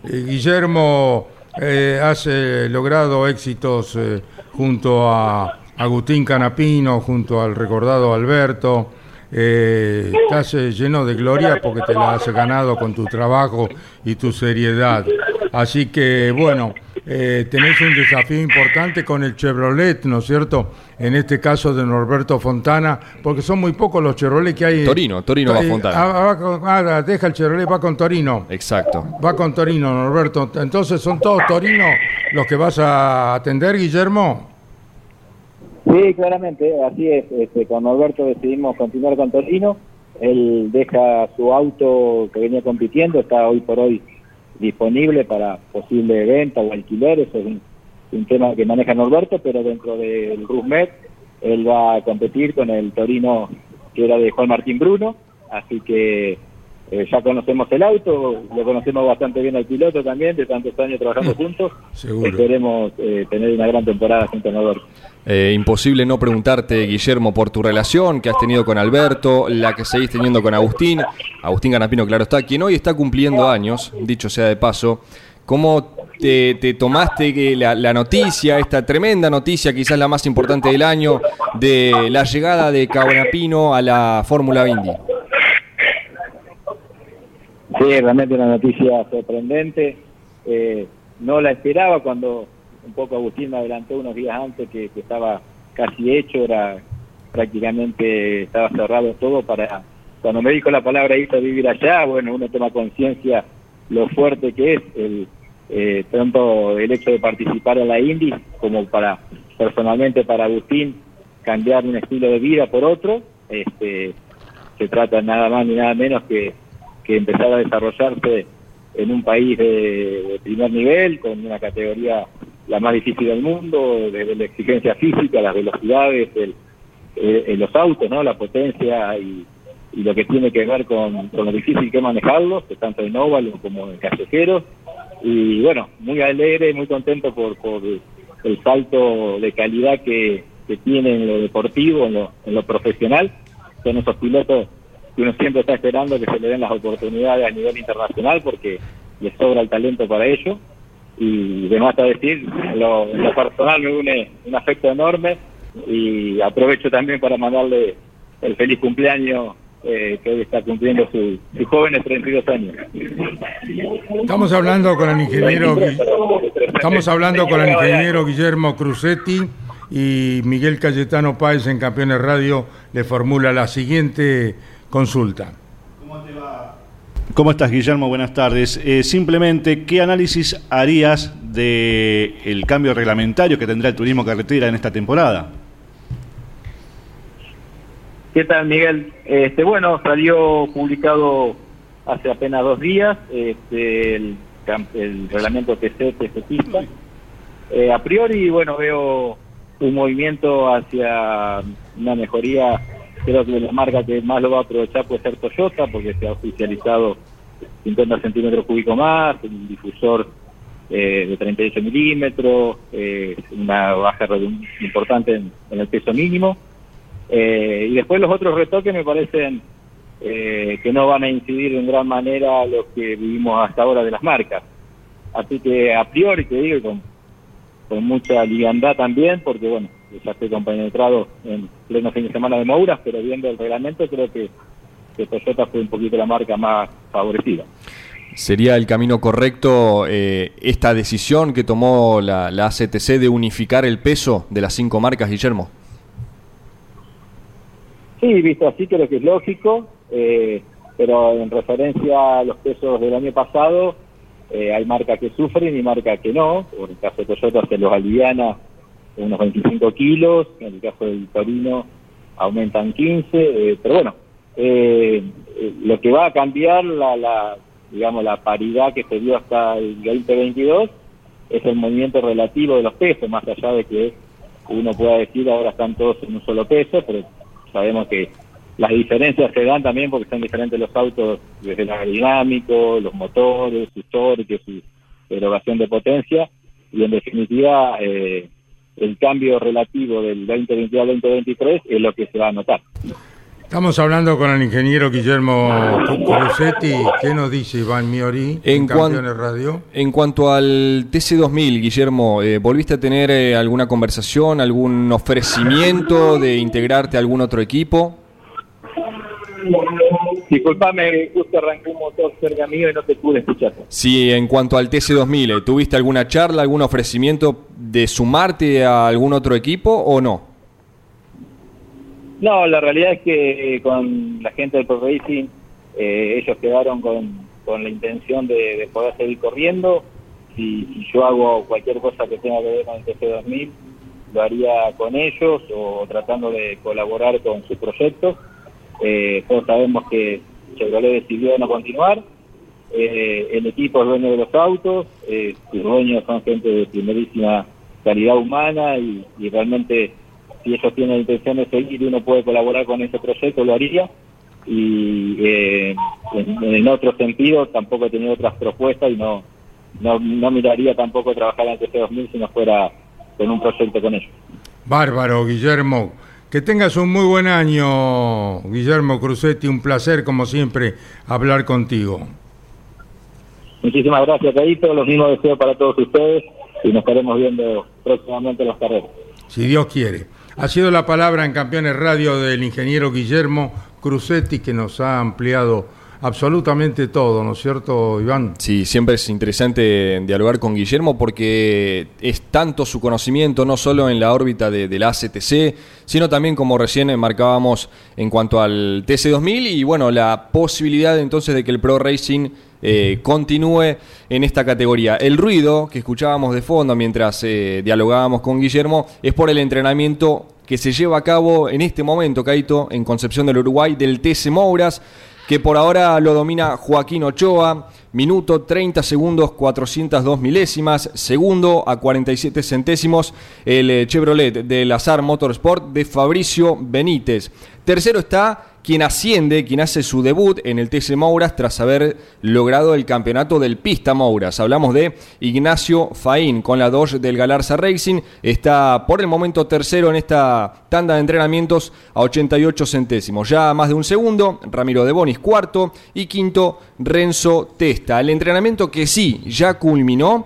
Eh, Guillermo, eh, has eh, logrado éxitos eh, junto a Agustín Canapino, junto al recordado Alberto. Eh, estás lleno de gloria porque te la has ganado con tu trabajo y tu seriedad. Así que, bueno, eh, tenés un desafío importante con el Chevrolet, ¿no es cierto? En este caso de Norberto Fontana, porque son muy pocos los Chevrolet que hay. Torino, Torino va Fontana. Ah, va con, ah, deja el Chevrolet, va con Torino. Exacto. Va con Torino, Norberto. Entonces, ¿son todos Torino los que vas a atender, Guillermo? Sí, claramente, así es. Este, con Norberto decidimos continuar con Torino. Él deja su auto que venía compitiendo, está hoy por hoy disponible para posible venta o alquiler, eso es un, un tema que maneja Norberto, pero dentro del Rusmet él va a competir con el Torino que era de Juan Martín Bruno, así que eh, ya conocemos el auto, lo conocemos bastante bien al piloto también, de tantos años trabajando juntos, Seguro. esperemos eh, tener una gran temporada junto a. Eh, imposible no preguntarte, Guillermo, por tu relación que has tenido con Alberto, la que seguís teniendo con Agustín. Agustín Canapino, claro está, quien hoy está cumpliendo años, dicho sea de paso. ¿Cómo te, te tomaste que la, la, noticia, esta tremenda noticia, quizás la más importante del año, de la llegada de Canapino a la Fórmula Indy? Sí, realmente una noticia sorprendente. Eh, no la esperaba cuando un poco Agustín me adelantó unos días antes que, estaba casi hecho, era prácticamente estaba cerrado todo para cuando me dijo la palabra a vivir allá, bueno, uno toma conciencia lo fuerte que es el eh, tanto el hecho de participar en la Indy como para personalmente para Agustín cambiar un estilo de vida por otro, este se trata nada más ni nada menos que que empezar a desarrollarse en un país de, primer nivel, con una categoría la más difícil del mundo, desde la exigencia física, las velocidades, el, eh, los autos, ¿no? la potencia y, lo que tiene que ver con, lo difícil que manejarlos, tanto en óvalo como en callejeros. Y bueno, muy alegre, muy contento por, por el salto de calidad que, que tiene en lo deportivo, en lo, en lo profesional. Son esos pilotos que uno siempre está esperando que se le den las oportunidades a nivel internacional porque les sobra el talento para ello. Y de más a decir, lo, lo personal me une un afecto enorme y aprovecho también para mandarle el feliz cumpleaños eh, que hoy está cumpliendo su, su jóvenes 32 años. Estamos hablando con el ingeniero estamos hablando con el ingeniero Guillermo Crucetti y Miguel Cayetano Páez en Campeones Radio le formula la siguiente consulta. ¿Cómo te va? ¿Cómo estás, Guillermo? Buenas tardes. Eh, simplemente, ¿qué análisis harías del el cambio reglamentario que tendrá el turismo carretera en esta temporada? ¿Qué tal, Miguel? Este, bueno, salió publicado hace apenas dos días este, el, reglamento que se pista. Eh, a priori, bueno, veo un movimiento hacia una mejoría Creo que la marca que más lo va a aprovechar puede ser Toyota, porque se ha oficializado 50 centímetros cúbicos más, un difusor eh, de 38 milímetros, eh, una baja importante en, el peso mínimo. Eh, y después los otros retoques me parecen que no van a incidir en gran manera lo que vivimos hasta ahora de las marcas. Así que a priori te digo, con, con mucha liviandad también, porque bueno, ya estoy compenetrado en pleno fin de semana de Mouras, pero viendo el reglamento creo que, Toyota fue un poquito la marca más favorecida. ¿Sería el camino correcto eh, esta decisión que tomó la, la, ACTC de unificar el peso de las cinco marcas, Guillermo? Sí, visto así creo que es lógico, eh, pero en referencia a los pesos del año pasado, eh, hay marcas que sufren y marcas que no. Por el caso de Toyota se los aliviana unos 25 kilos, en el caso del Torino aumentan 15, eh, pero bueno, eh, eh, lo que va a cambiar la, la, digamos, la paridad que se dio hasta el 2022 es el movimiento relativo de los pesos, más allá de que uno pueda decir ahora están todos en un solo peso, pero sabemos que las diferencias se dan también porque son diferentes los autos desde el aerodinámico, los motores, sus torques, su erogación de potencia, y en definitiva eh, el cambio relativo del 2022 al 2023 es lo que se va a notar. Estamos hablando con el ingeniero Guillermo Crucetti. ¿Qué nos dice Iván Miori en, Campeones Radio? En cuanto al TC2000, Guillermo, eh, ¿volviste a tener eh, alguna conversación, algún ofrecimiento de integrarte a algún otro equipo? Disculpame, justo arrancó un motor cerca mío y no te pude escuchar. Sí, en cuanto al TC2000, ¿tuviste alguna charla, algún ofrecimiento de sumarte a algún otro equipo o no? No, la realidad es que con la gente del Pro Racing, eh, ellos quedaron con, con la intención de, poder seguir corriendo. Si, si, yo hago cualquier cosa que tenga que ver con el TC2000, lo haría con ellos o tratando de colaborar con sus proyectos eh, todos sabemos que Chevrolet decidió no continuar. Eh, el equipo es dueño de los autos, eh, sus dueños son gente de primerísima calidad humana y, realmente si ellos tienen la intención de seguir y uno puede colaborar con ese proyecto, lo haría. Y eh, en, otro sentido tampoco he tenido otras propuestas y no, no, no miraría tampoco trabajar en el TC2000 si no fuera con un proyecto con ellos. Bárbaro, Guillermo. Que tengas un muy buen año, Guillermo Crucetti. Un placer, como siempre, hablar contigo. Muchísimas gracias, Caíto. Los mismos deseos para todos ustedes y nos estaremos viendo próximamente en las carreras. Si Dios quiere. Ha sido la palabra en Campeones Radio del ingeniero Guillermo Crucetti que nos ha ampliado absolutamente todo, ¿no es cierto, Iván? Sí, siempre es interesante dialogar con Guillermo porque es tanto su conocimiento, no solo en la órbita de, la ACTC, sino también, como recién marcábamos, en cuanto al TC2000 y, bueno, la posibilidad entonces de que el Pro Racing eh, continúe en esta categoría. El ruido que escuchábamos de fondo mientras eh, dialogábamos con Guillermo es por el entrenamiento que se lleva a cabo en este momento, Caito, en Concepción del Uruguay, del TC Mouras que por ahora lo domina Joaquín Ochoa, minuto 30 segundos 402 milésimas, segundo a 47 centésimos el eh, Chevrolet del Azar Motorsport de Fabricio Benítez. Tercero está quien asciende, quien hace su debut en el TC Mouras tras haber logrado el campeonato del Pista Mouras. Hablamos de Ignacio Faín con la Dodge del Galarza Racing. Está por el momento tercero en esta tanda de entrenamientos a 88 centésimos. Ya más de un segundo, Ramiro de Bonis cuarto y quinto Renzo Testa. El entrenamiento que sí ya culminó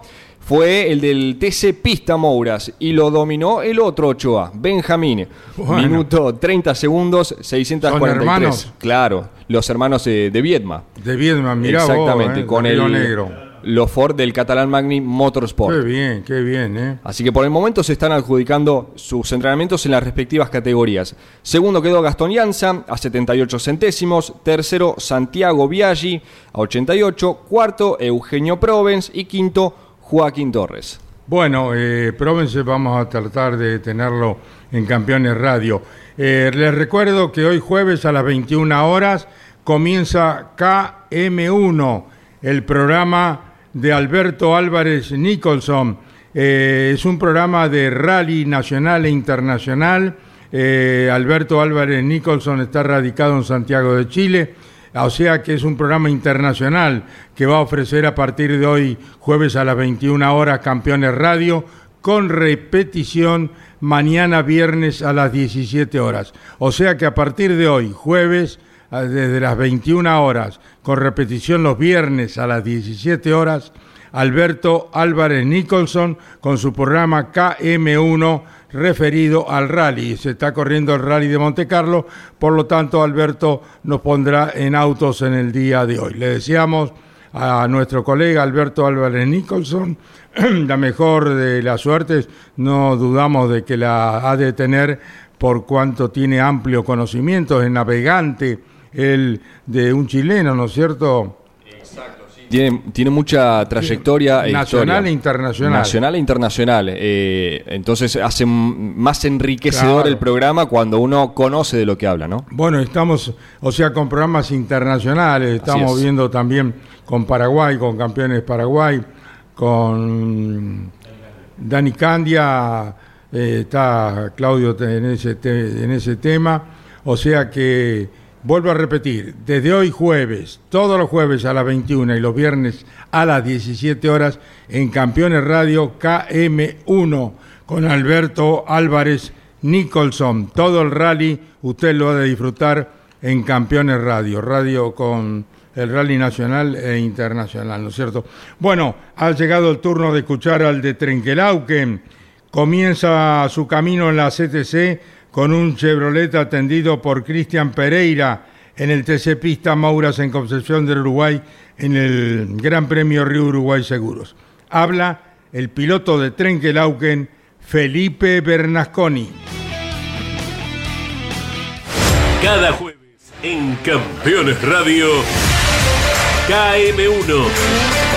fue el del TC Pista Mouras y lo dominó el otro Ochoa, Benjamín. Minuto 30 segundos, 643. ¿Son hermanos? Claro, los hermanos de Viedma. De Viedma, mira Exactamente, eh, con el negro. Los Ford del Catalán Magni Motorsport. Qué bien, qué bien, ¿eh? Así que por el momento se están adjudicando sus entrenamientos en las respectivas categorías. Segundo quedó Gastón Llanza a 78 centésimos. Tercero, Santiago Biaggi a 88. Cuarto, Eugenio Provence. Y quinto, Joaquín Torres. Bueno, eh, Provence vamos a tratar de tenerlo en Campeones Radio. Eh, les recuerdo que hoy jueves a las 21 horas comienza KM1, el programa de Alberto Álvarez Nicholson. Eh, es un programa de rally nacional e internacional. Alberto Álvarez Nicholson está radicado en Santiago de Chile o sea que es un programa internacional que va a ofrecer a partir de hoy, jueves a las 21 horas, Campeones Radio, con repetición mañana viernes a las 17 horas. O sea que a partir de hoy, jueves, desde las 21 horas, con repetición los viernes a las 17 horas, Alberto Álvarez Nicholson con su programa KM1 referido al rally. Se está corriendo el rally de Monte Carlo, por lo tanto Alberto nos pondrá en autos en el día de hoy. Le deseamos a nuestro colega Alberto Álvarez Nicholson la mejor de las suertes, no dudamos de que la ha de tener por cuanto tiene amplio conocimiento, es navegante el de un chileno, ¿no es cierto? Tiene, mucha trayectoria e Nacional e internacional. Nacional e internacional. Eh, entonces hace más enriquecedor el programa cuando uno conoce de lo que habla, ¿no? Bueno, estamos, o sea, con programas internacionales. Estamos viendo también con Paraguay, con campeones Paraguay, con Dani Candia, eh, está Claudio en ese, en ese tema. O sea que Vuelvo a repetir, desde hoy jueves, todos los jueves a las 21 y los viernes a las 17 horas en Campeones Radio KM1 con Alberto Álvarez Nicholson. Todo el rally usted lo ha de disfrutar en Campeones Radio, radio con el rally nacional e internacional, ¿no es cierto? Bueno, ha llegado el turno de escuchar al de Trenquelauquen. Comienza su camino en la CTC con un Chevrolet atendido por Cristian Pereira en el TC Pista Mauras en Concepción del Uruguay en el Gran Premio Río Uruguay Seguros. Habla el piloto de Trenquelauquen, Felipe Bernasconi. Cada jueves en Campeones Radio KM1.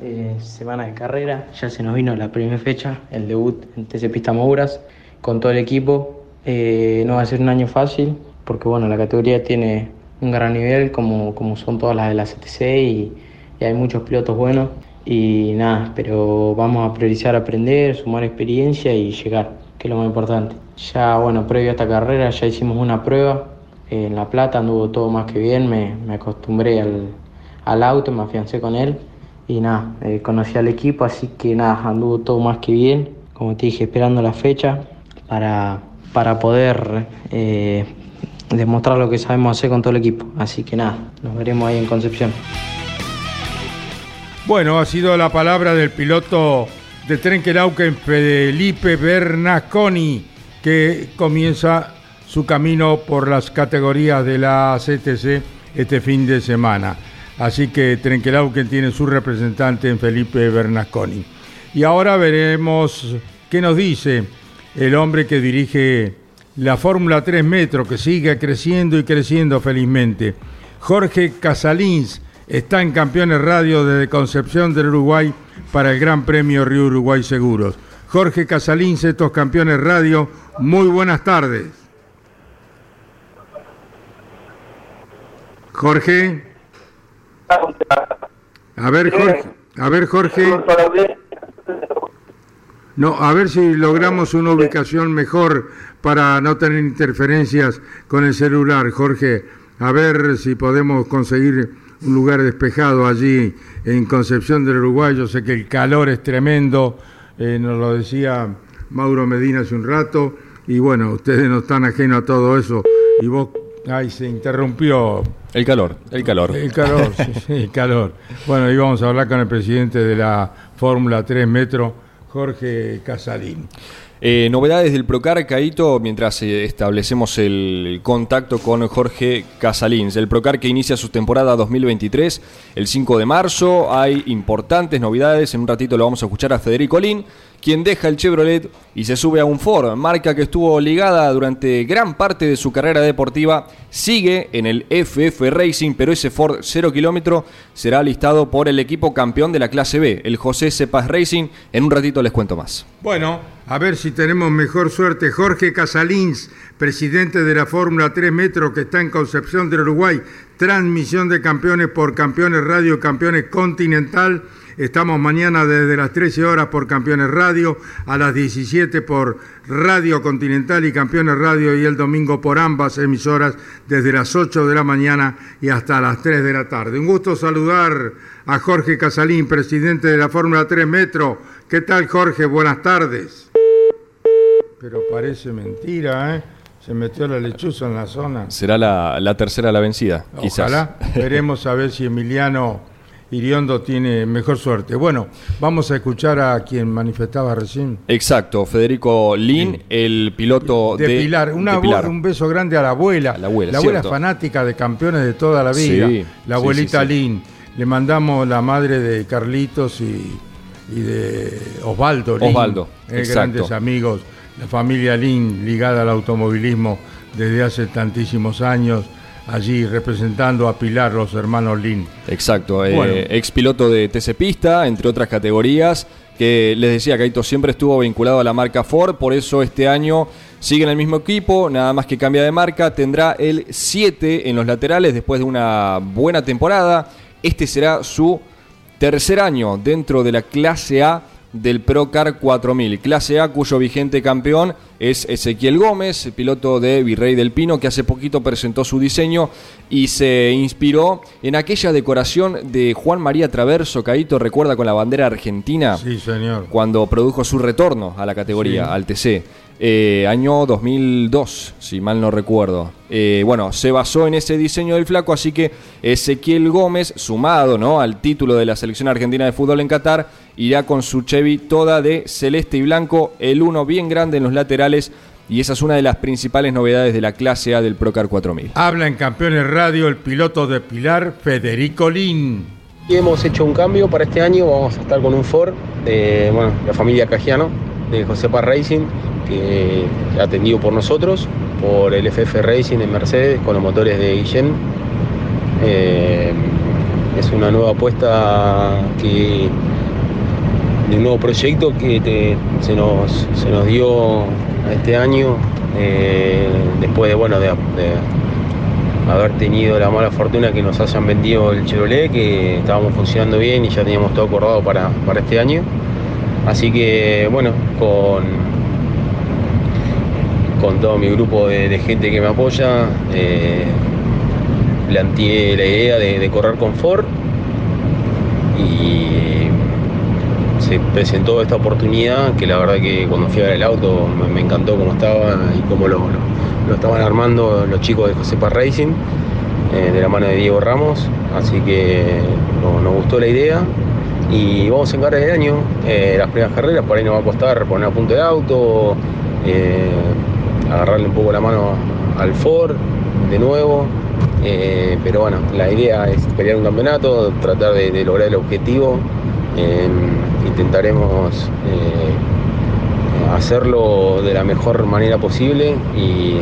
eh, semana de carrera, ya se nos vino la primera fecha, el debut en TC Pista Mouras con todo el equipo. Eh, no va a ser un año fácil porque bueno, la categoría tiene un gran nivel como, como son todas las de la CTC y, y hay muchos pilotos buenos y nada, pero vamos a priorizar aprender, sumar experiencia y llegar, que es lo más importante. Ya bueno, previo a esta carrera ya hicimos una prueba en La Plata anduvo todo más que bien, me, acostumbré al, auto, me afiancé con él y nada, eh, conocí al equipo, así que nada, anduvo todo más que bien, como te dije, esperando la fecha para, para poder eh, demostrar lo que sabemos hacer con todo el equipo. Así que nada, nos veremos ahí en Concepción. Bueno, ha sido la palabra del piloto de Trenquelauquen, Felipe Bernasconi, que comienza su camino por las categorías de la CTC este fin de semana. Así que Trenquelauquen tiene su representante en Felipe Bernasconi. Y ahora veremos qué nos dice el hombre que dirige la Fórmula 3 Metro, que sigue creciendo y creciendo felizmente. Jorge Casalins está en Campeones Radio desde Concepción del Uruguay para el Gran Premio Río Uruguay Seguros. Jorge Casalins, estos Campeones Radio, muy buenas tardes. Jorge. A ver, Jorge. A ver, Jorge. No, a ver si logramos una ubicación mejor para no tener interferencias con el celular, Jorge. A ver si podemos conseguir un lugar despejado allí en Concepción del Uruguay. Yo sé que el calor es tremendo, eh, nos lo decía Mauro Medina hace un rato, y bueno, ustedes no están ajenos a todo eso. Y vos, ay, se interrumpió. El calor, el calor. El calor, sí, sí, el calor. Bueno, íbamos a hablar con el presidente de la Fórmula 3 Metro, Jorge Casalín. Eh, novedades del Procar, Caito, mientras eh, establecemos el contacto con Jorge Casalins. El Procar que inicia su temporada 2023 el 5 de marzo. Hay importantes novedades. En un ratito lo vamos a escuchar a Federico Lin, quien deja el Chevrolet y se sube a un Ford, marca que estuvo ligada durante gran parte de su carrera deportiva. Sigue en el FF Racing, pero ese Ford 0 kilómetro será listado por el equipo campeón de la clase B, el José Cepas Racing. En un ratito les cuento más. Bueno, a ver si tenemos mejor suerte. Jorge Casalins, presidente de la Fórmula 3 Metro que está en Concepción del Uruguay, transmisión de campeones por Campeones Radio, Campeones Continental. Estamos mañana desde las 13 horas por Campeones Radio, a las 17 por Radio Continental y Campeones Radio y el domingo por ambas emisoras desde las 8 de la mañana y hasta las 3 de la tarde. Un gusto saludar a Jorge Casalín, presidente de la Fórmula 3 Metro. ¿Qué tal Jorge? Buenas tardes. Pero parece mentira, ¿eh? Se metió la lechuza en la zona. Será la, la tercera la vencida, quizás. Ojalá. Veremos a ver si Emiliano Iriondo tiene mejor suerte. Bueno, vamos a escuchar a quien manifestaba recién. Exacto, Federico Lin, el piloto De, de, Pilar. Una de Pilar. un beso grande a la abuela. A la abuela, la abuela cierto. fanática de campeones de toda la vida. Sí, la abuelita sí. Lin. Le mandamos la madre de Carlitos y, y de Osvaldo Lin. Osvaldo, eh, grandes amigos. La familia Lin ligada al automovilismo desde hace tantísimos años. Allí representando a Pilar, los hermanos Lin. Exacto, eh, Bueno. ex piloto de TC Pista, entre otras categorías, que les decía, Caito siempre estuvo vinculado a la marca Ford, por eso este año sigue en el mismo equipo, nada más que cambia de marca, tendrá el 7 en los laterales después de una buena temporada. Este será su tercer año dentro de la clase A del Procar 4000, clase A cuyo vigente campeón es Ezequiel Gómez, piloto de Virrey del Pino, que hace poquito presentó su diseño y se inspiró en aquella decoración de Juan María Traverso, Caito recuerda con la bandera argentina Sí, señor. cuando produjo su retorno a la categoría, Sí. al TC. Eh, año 2002, si mal no recuerdo. Eh, bueno, se basó en ese diseño del flaco, así que Ezequiel Gómez, sumado ¿no? al título de la selección argentina de fútbol en Qatar, irá con su Chevy toda de celeste y blanco, el uno bien grande en los laterales, y esa es una de las principales novedades de la clase A del Procar 4000. Habla en Campeones Radio el piloto de Pilar, Federico Lin. Y hemos hecho un cambio para este año, vamos a estar con un Ford de bueno, la familia Cajiano, de José Paz Racing, que atendido por nosotros, por el FF Racing en Mercedes, con los motores de Guillén. Eh, es una nueva apuesta que, de un nuevo proyecto que se, nos, se nos dio este año, eh, después de, bueno, de haber tenido la mala fortuna que nos hayan vendido el Chevrolet, que estábamos funcionando bien y ya teníamos todo acordado para, para este año. Así que bueno, con, con todo mi grupo de, gente que me apoya, eh, planteé la idea de, correr con Ford y se presentó esta oportunidad que la verdad que cuando fui a ver el auto me, me encantó cómo estaba y cómo lo, lo- lo estaban armando los chicos de Josepa Racing eh, de la mano de Diego Ramos. Así que no- nos gustó la idea y vamos a encarar el año eh, las primeras carreras por ahí nos va a costar poner a punto el auto eh, agarrarle un poco la mano al Ford de nuevo eh, pero bueno, la idea es pelear un campeonato, tratar de, lograr el objetivo. Intentaremos hacerlo de la mejor manera posible y,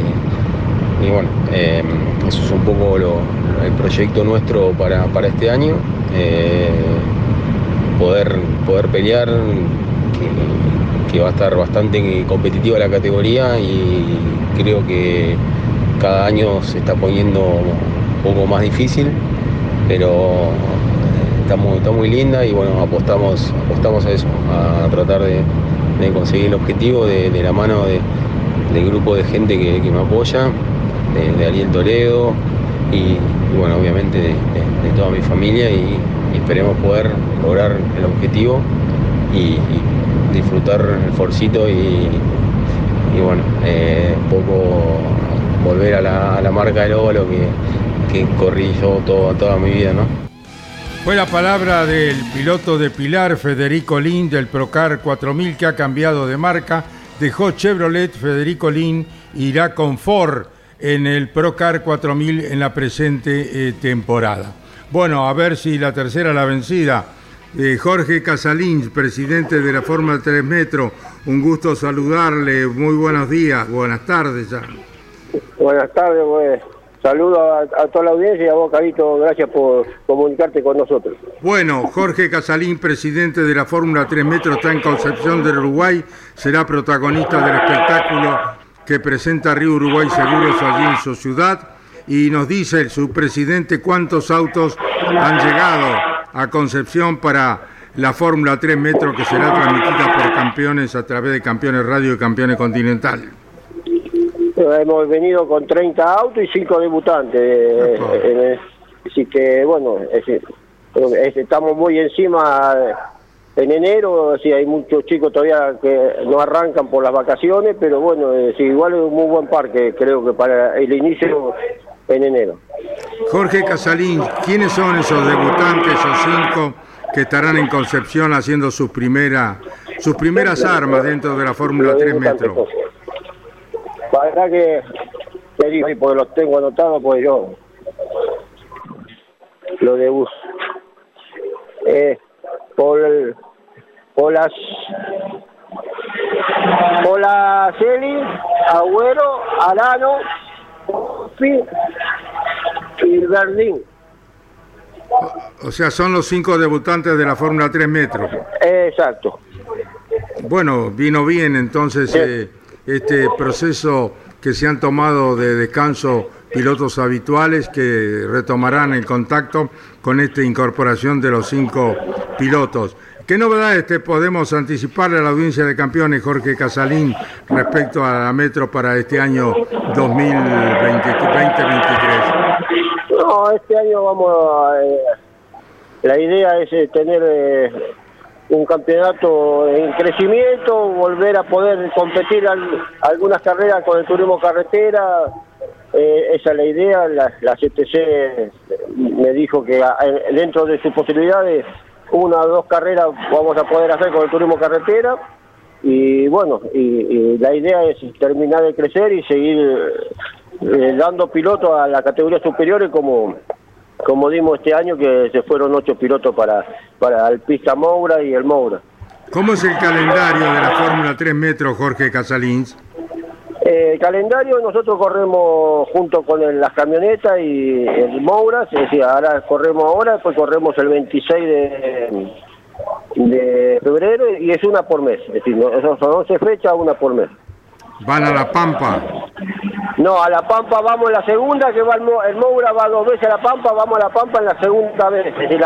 bueno, eso es un poco el proyecto nuestro para, este año. Poder, poder pelear, que va a estar bastante competitiva la categoría y creo que cada año se está poniendo un poco más difícil, pero está muy, está muy linda y bueno, apostamos, apostamos a eso, a tratar de, conseguir el objetivo de, la mano del grupo de gente que, me apoya, de, Ariel Toledo y, bueno, obviamente de, toda mi familia y, esperemos poder lograr el objetivo y disfrutar el forcito y, bueno, eh, un poco volver a la, marca del óvalo que, que corrí yo toda mi vida, ¿no? Fue la palabra del piloto de Pilar, Federico Lin, del Procar 4000, que ha cambiado de marca. Dejó Chevrolet, Federico Lin irá con Ford en el Procar 4000 en la presente eh, temporada. Bueno, a ver si la tercera la vencida eh, Jorge Casalín, presidente de la Fórmula 3 Metro, un gusto saludarle, muy buenos días, buenas tardes ya. Buenas tardes, pues. Saludo a, toda la audiencia y a vos, Carito, gracias por comunicarte con nosotros. Bueno, Jorge Casalín, presidente de la Fórmula 3 Metro, está en Concepción del Uruguay, será protagonista del espectáculo que presenta Río Uruguay Seguros allí en su ciudad y nos dice su presidente cuántos autos han llegado a Concepción para la Fórmula 3 Metro que será transmitida por campeones a través de Campeones Radio y Campeones Continental. Hemos venido con 30 autos y 5 debutantes. Eh, eh, así que, bueno, estamos muy encima en enero. Sí, hay muchos chicos todavía que no arrancan por las vacaciones, pero bueno, eh, igual es un muy buen parque, creo que para el inicio en enero. Jorge Casalín, ¿quiénes son esos debutantes, esos cinco que estarán en Concepción haciendo sus, primera, sus primeras armas dentro de la Fórmula 3 Metro? La verdad que, te digo, y porque los tengo anotados, pues yo lo de bus. Eh, por, el, por las por la Celi, Agüero, Arano, y Berlín. O sea, son los cinco debutantes de la Fórmula 3 Metro. Exacto. Bueno, vino bien entonces eh, este proceso que se han tomado de descanso pilotos habituales que retomarán el contacto con esta incorporación de los cinco pilotos. ¿Qué novedades te podemos anticiparle a la audiencia de campeones, Jorge Casalín, respecto a la Metro para este año 2023? No, este año vamos a... Eh, la idea es eh, tener eh, un campeonato en crecimiento, volver a poder competir algunas carreras con el turismo carretera. esa es la idea. La, la CTC me dijo que dentro de sus posibilidades una o dos carreras vamos a poder hacer con el turismo carretera y bueno, y, la idea es terminar de crecer y seguir eh, dando pilotos a la categoría superiores como como dimos este año que se fueron ocho pilotos para, para el Pista Moura y el Moura. ¿Cómo es el calendario de la Fórmula 3 Metro, Jorge Casalins? Eh, calendario nosotros corremos junto con las camionetas y el Moura, es decir, ahora corremos ahora, después corremos el 26 de, de febrero y es una por mes, es decir, son 11 fechas, una por mes. ¿Van a La Pampa? No, a La Pampa vamos la segunda, que va el, Moura va dos veces a La Pampa, vamos a La Pampa en la segunda vez, es decir,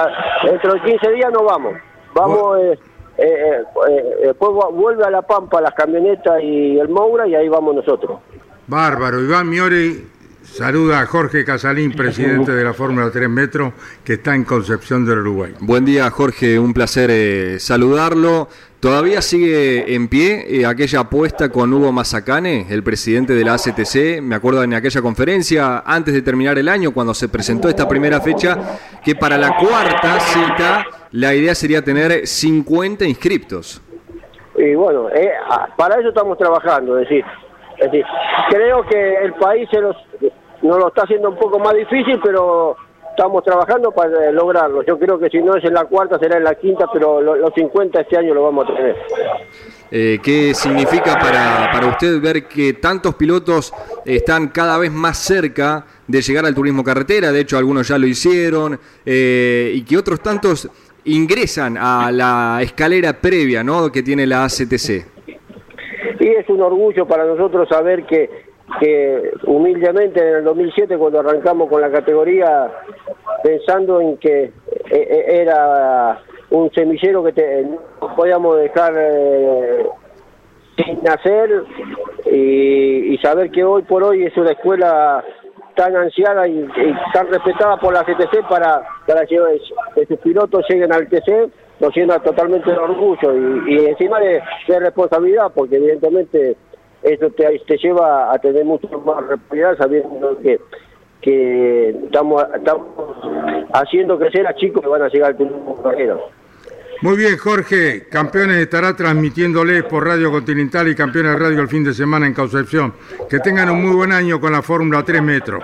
dentro de 15 días no vamos. Vamos... Eh, eh, eh, eh, después vuelve a La Pampa las camionetas y el Moura y ahí vamos nosotros. Bárbaro. Iván Miori saluda a Jorge Casalín, presidente de la Fórmula 3 Metro, que está en Concepción del Uruguay. Buen día, Jorge. Un placer saludarlo. ¿Todavía sigue en pie aquella apuesta con Hugo Mazacane, el presidente de la ACTC? Me acuerdo en aquella conferencia, antes de terminar el año, cuando se presentó esta primera fecha, que para la cuarta cita la idea sería tener 50 inscriptos. Y bueno, eh, ah, para eso estamos trabajando, es decir, es decir, creo que el país se nos, nos lo está haciendo un poco más difícil, pero estamos trabajando para lograrlo. Yo creo que si no es en la cuarta, será en la quinta, pero los 50 este año lo vamos a tener. Eh, ¿Qué significa para, para usted ver que tantos pilotos están cada vez más cerca de llegar al turismo carretera? De hecho, algunos ya lo hicieron, eh, y que otros tantos ingresan a la escalera previa ¿no? que tiene la ACTC. Y es un orgullo para nosotros saber que, que humildemente en el 2007 cuando arrancamos con la categoría pensando en que eh, eh, era un semillero que no podíamos dejar eh, sin hacer y, saber que hoy por hoy es una escuela tan ansiada y, tan respetada por la CTC para, para que, sus pilotos lleguen al TC nos llena totalmente de orgullo y, encima de, responsabilidad, porque evidentemente eso te, te lleva a tener mucho más responsabilidad sabiendo que, que estamos, estamos haciendo crecer a chicos que van a llegar al carrero. Muy bien, Jorge. Campeones estará transmitiéndoles por Radio Continental y Campeones Radio el fin de semana en Concepción. Que tengan un muy buen año con la Fórmula 3 Metro.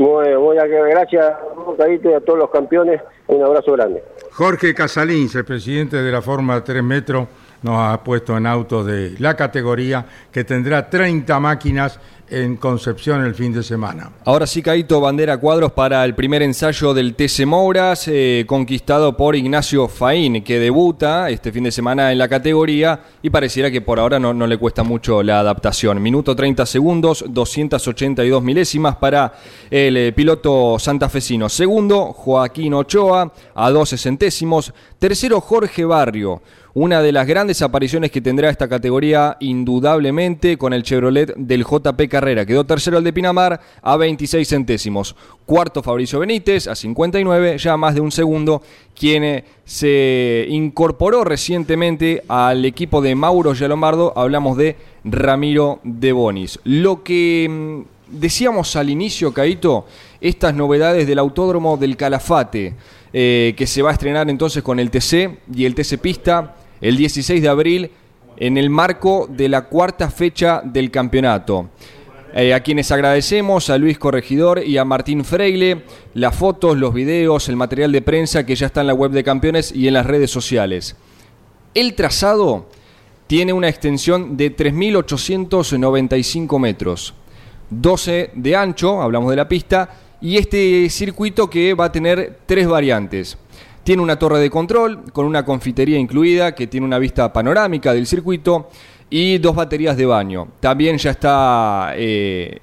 Bueno, voy a gracias a todos los campeones. Un abrazo grande. Jorge Casalins, el presidente de la Fórmula 3 Metro, nos ha puesto en autos de la categoría que tendrá 30 máquinas en Concepción el fin de semana. Ahora sí, Caito, bandera cuadros para el primer ensayo del TC Mouras, eh, conquistado por Ignacio Faín, que debuta este fin de semana en la categoría y pareciera que por ahora no, le cuesta mucho la adaptación. Minuto 30 segundos, 282 milésimas para el eh, piloto santafesino. Segundo, Joaquín Ochoa, a 12 centésimos. Tercero, Jorge Barrio una de las grandes apariciones que tendrá esta categoría indudablemente con el Chevrolet del JP Carrera. Quedó tercero el de Pinamar a 26 centésimos. Cuarto Fabricio Benítez a 59, ya más de un segundo, quien eh, se incorporó recientemente al equipo de Mauro Yalomardo. Hablamos de Ramiro de Bonis. Lo que mm, decíamos al inicio, Caito, estas novedades del Autódromo del Calafate. Eh, que se va a estrenar entonces con el TC y el TC Pista el 16 de abril en el marco de la cuarta fecha del campeonato. Eh, a quienes agradecemos, a Luis Corregidor y a Martín Freile, las fotos, los videos, el material de prensa que ya está en la web de campeones y en las redes sociales. El trazado tiene una extensión de 3.895 metros, 12 de ancho, hablamos de la pista, y este circuito que va a tener tres variantes. Tiene una torre de control con una confitería incluida que tiene una vista panorámica del circuito y dos baterías de baño. También ya está eh,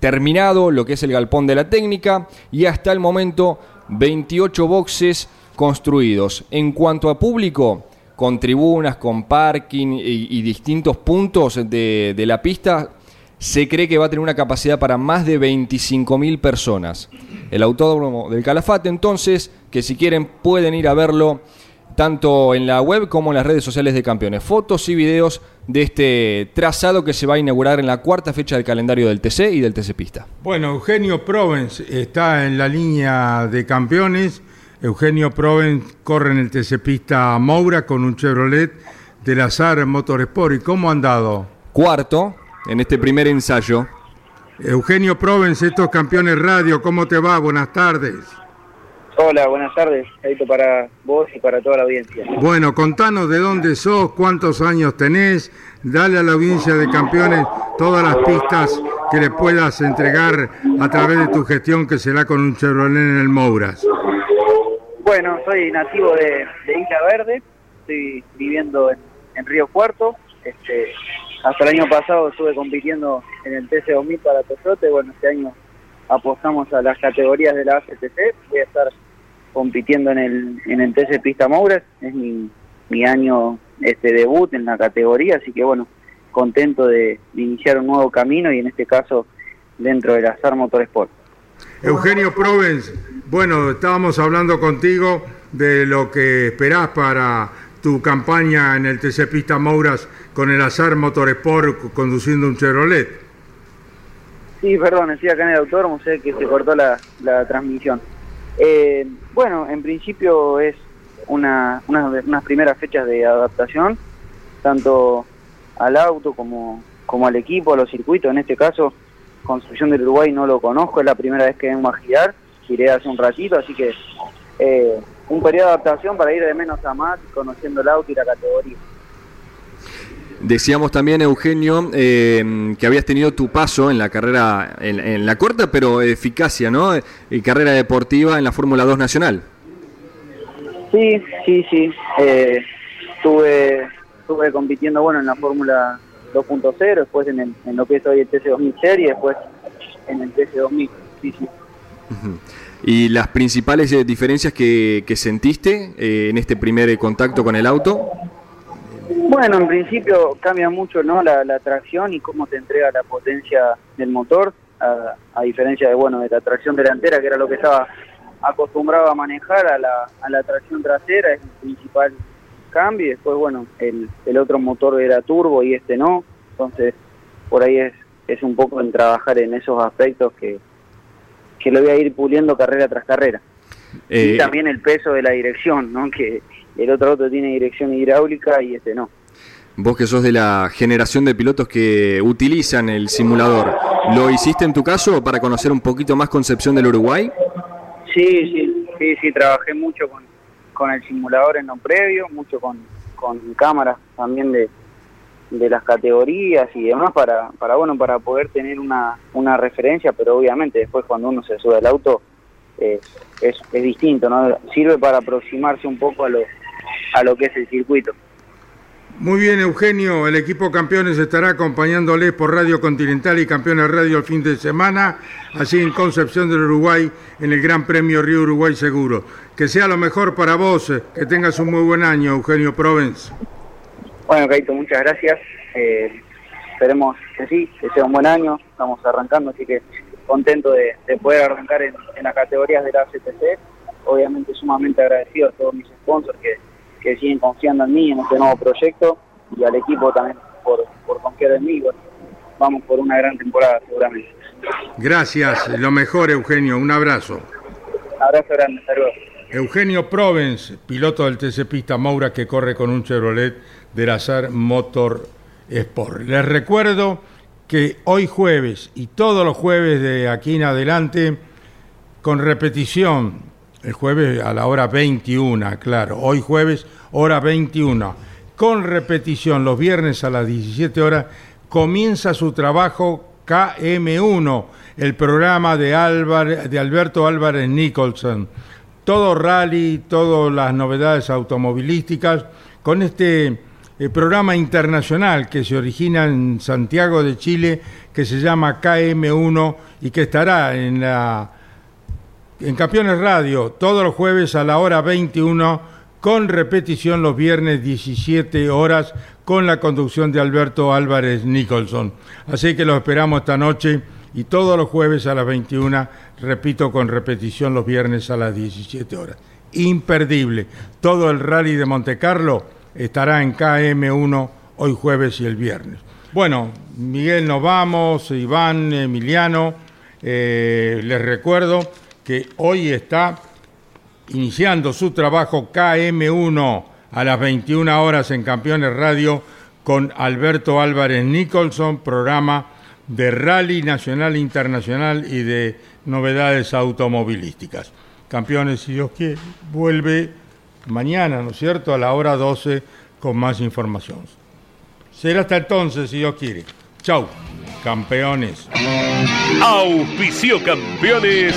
terminado lo que es el galpón de la técnica y hasta el momento 28 boxes construidos. En cuanto a público, con tribunas, con parking y, distintos puntos de, de la pista, se cree que va a tener una capacidad para más de 25.000 personas. El autódromo del Calafate, entonces, que si quieren pueden ir a verlo tanto en la web como en las redes sociales de campeones. Fotos y videos de este trazado que se va a inaugurar en la cuarta fecha del calendario del TC y del TC Pista. Bueno, Eugenio Provence está en la línea de campeones. Eugenio Provence corre en el TC Pista Moura con un Chevrolet del Azar Motorsport. ¿Y cómo han dado? Cuarto, en este primer ensayo. Eugenio Provence, estos campeones radio, ¿cómo te va? Buenas tardes. Hola, buenas tardes, Edito, para vos y para toda la audiencia. Bueno, contanos de dónde sos, cuántos años tenés, dale a la audiencia de campeones todas las pistas que le puedas entregar a través de tu gestión que será con un Chevrolet en el Mouras. Bueno, soy nativo de, Isla Verde, estoy viviendo en, Río Cuarto, este, hasta el año pasado estuve compitiendo en el TC2000 para Toyote, bueno, este año apostamos a las categorías de la ACTC, voy a estar compitiendo en el, en el TC Pista Moures, es mi, año este debut en la categoría, así que bueno, contento de, iniciar un nuevo camino y en este caso dentro del Azar Motorsport. Eugenio Provence, bueno, estábamos hablando contigo de lo que esperás para tu campaña en el TC Pista Mouras con el Azar Motorsport conduciendo un Chevrolet. Sí, perdón, estoy acá en el autódromo, sé que se cortó la, transmisión. Eh, bueno, en principio es una, unas primeras fechas de adaptación, tanto al auto como, como al equipo, a los circuitos. En este caso, construcción del Uruguay no lo conozco, es la primera vez que vengo a girar, giré hace un ratito, así que eh, un periodo de adaptación para ir de menos a más, conociendo el auto y la categoría. Decíamos también, Eugenio, eh, que habías tenido tu paso en la carrera, en, la corta pero eficacia, ¿no? Y carrera deportiva en la Fórmula 2 Nacional. Sí, sí, sí. Eh, estuve, estuve compitiendo, bueno, en la Fórmula 2.0, después en, lo que es hoy el TC2000 Serie, y después en el TC2000. Sí, sí. ¿Y las principales eh, diferencias que, sentiste en este primer contacto con el auto? Bueno, en principio cambia mucho ¿no? la, tracción y cómo te entrega la potencia del motor, a, diferencia de bueno de la tracción delantera, que era lo que estaba acostumbrado a manejar, a la, a la tracción trasera, es el principal cambio, y después bueno, el, el otro motor era turbo y este no, entonces por ahí es, es un poco en trabajar en esos aspectos que, que lo voy a ir puliendo carrera tras carrera. y eh, también el peso de la dirección, ¿no? que el otro auto tiene dirección hidráulica y este no. Vos que sos de la generación de pilotos que utilizan el simulador, ¿lo hiciste en tu caso para conocer un poquito más Concepción del Uruguay? Sí, sí, sí, sí, trabajé mucho con, con el simulador en lo previo, mucho con, con cámaras también de, de las categorías y demás para, para bueno para poder tener una, una referencia, pero obviamente después cuando uno se sube al auto eh, es, es distinto, ¿no? Sirve para aproximarse un poco a lo, a lo que es el circuito. Muy bien, Eugenio. El equipo Campeones estará acompañándoles por Radio Continental y Campeones Radio el fin de semana, así en Concepción del Uruguay, en el Gran Premio Río Uruguay Seguro. Que sea lo mejor para vos, eh, que tengas un muy buen año, Eugenio Provence. Bueno, Caito, muchas gracias. Eh, esperemos que sí, que sea un buen año. Estamos arrancando, así que contento de, poder arrancar en, en, las categorías de la CTC. Obviamente sumamente agradecido a todos mis sponsors que que siguen confiando en mí, en este nuevo proyecto, y al equipo también por, confiar en mí. vamos por una gran temporada seguramente. Gracias, lo mejor Eugenio, un abrazo. Abrazo grande, hasta Eugenio Provence, piloto del TC Pista Moura que corre con un Chevrolet de Lazar Motor Sport. Les recuerdo que hoy jueves y todos los jueves de aquí en adelante, con repetición el jueves a la hora 21, claro. Hoy jueves, hora 21. Con repetición los viernes a las 17 horas comienza su trabajo KM1, el programa de, Alberto Álvarez Nicholson. Todo rally, todas las novedades automovilísticas, con este eh, programa internacional que se origina en Santiago de Chile, que se llama KM1 y que estará en la en Campeones Radio, todos los jueves a la hora 21, con repetición los viernes 17 horas, con la conducción de Alberto Álvarez Nicholson. Así que los esperamos esta noche y todos los jueves a las 21, repito, con repetición los viernes a las 17 horas. Imperdible. Todo el rally de Monte Carlo estará en KM1 hoy jueves y el viernes. Bueno, Miguel, nos vamos, Iván, Emiliano, eh, les recuerdo que hoy está iniciando su trabajo KM1 a las 21 horas en Campeones Radio con Alberto Álvarez Nicholson, programa de rally nacional e internacional y de novedades automovilísticas. Campeones, si Dios quiere, vuelve mañana, ¿no es cierto?, a la hora 12 con más información. Será hasta entonces, si Dios quiere. Chau, campeones. Auspicio campeones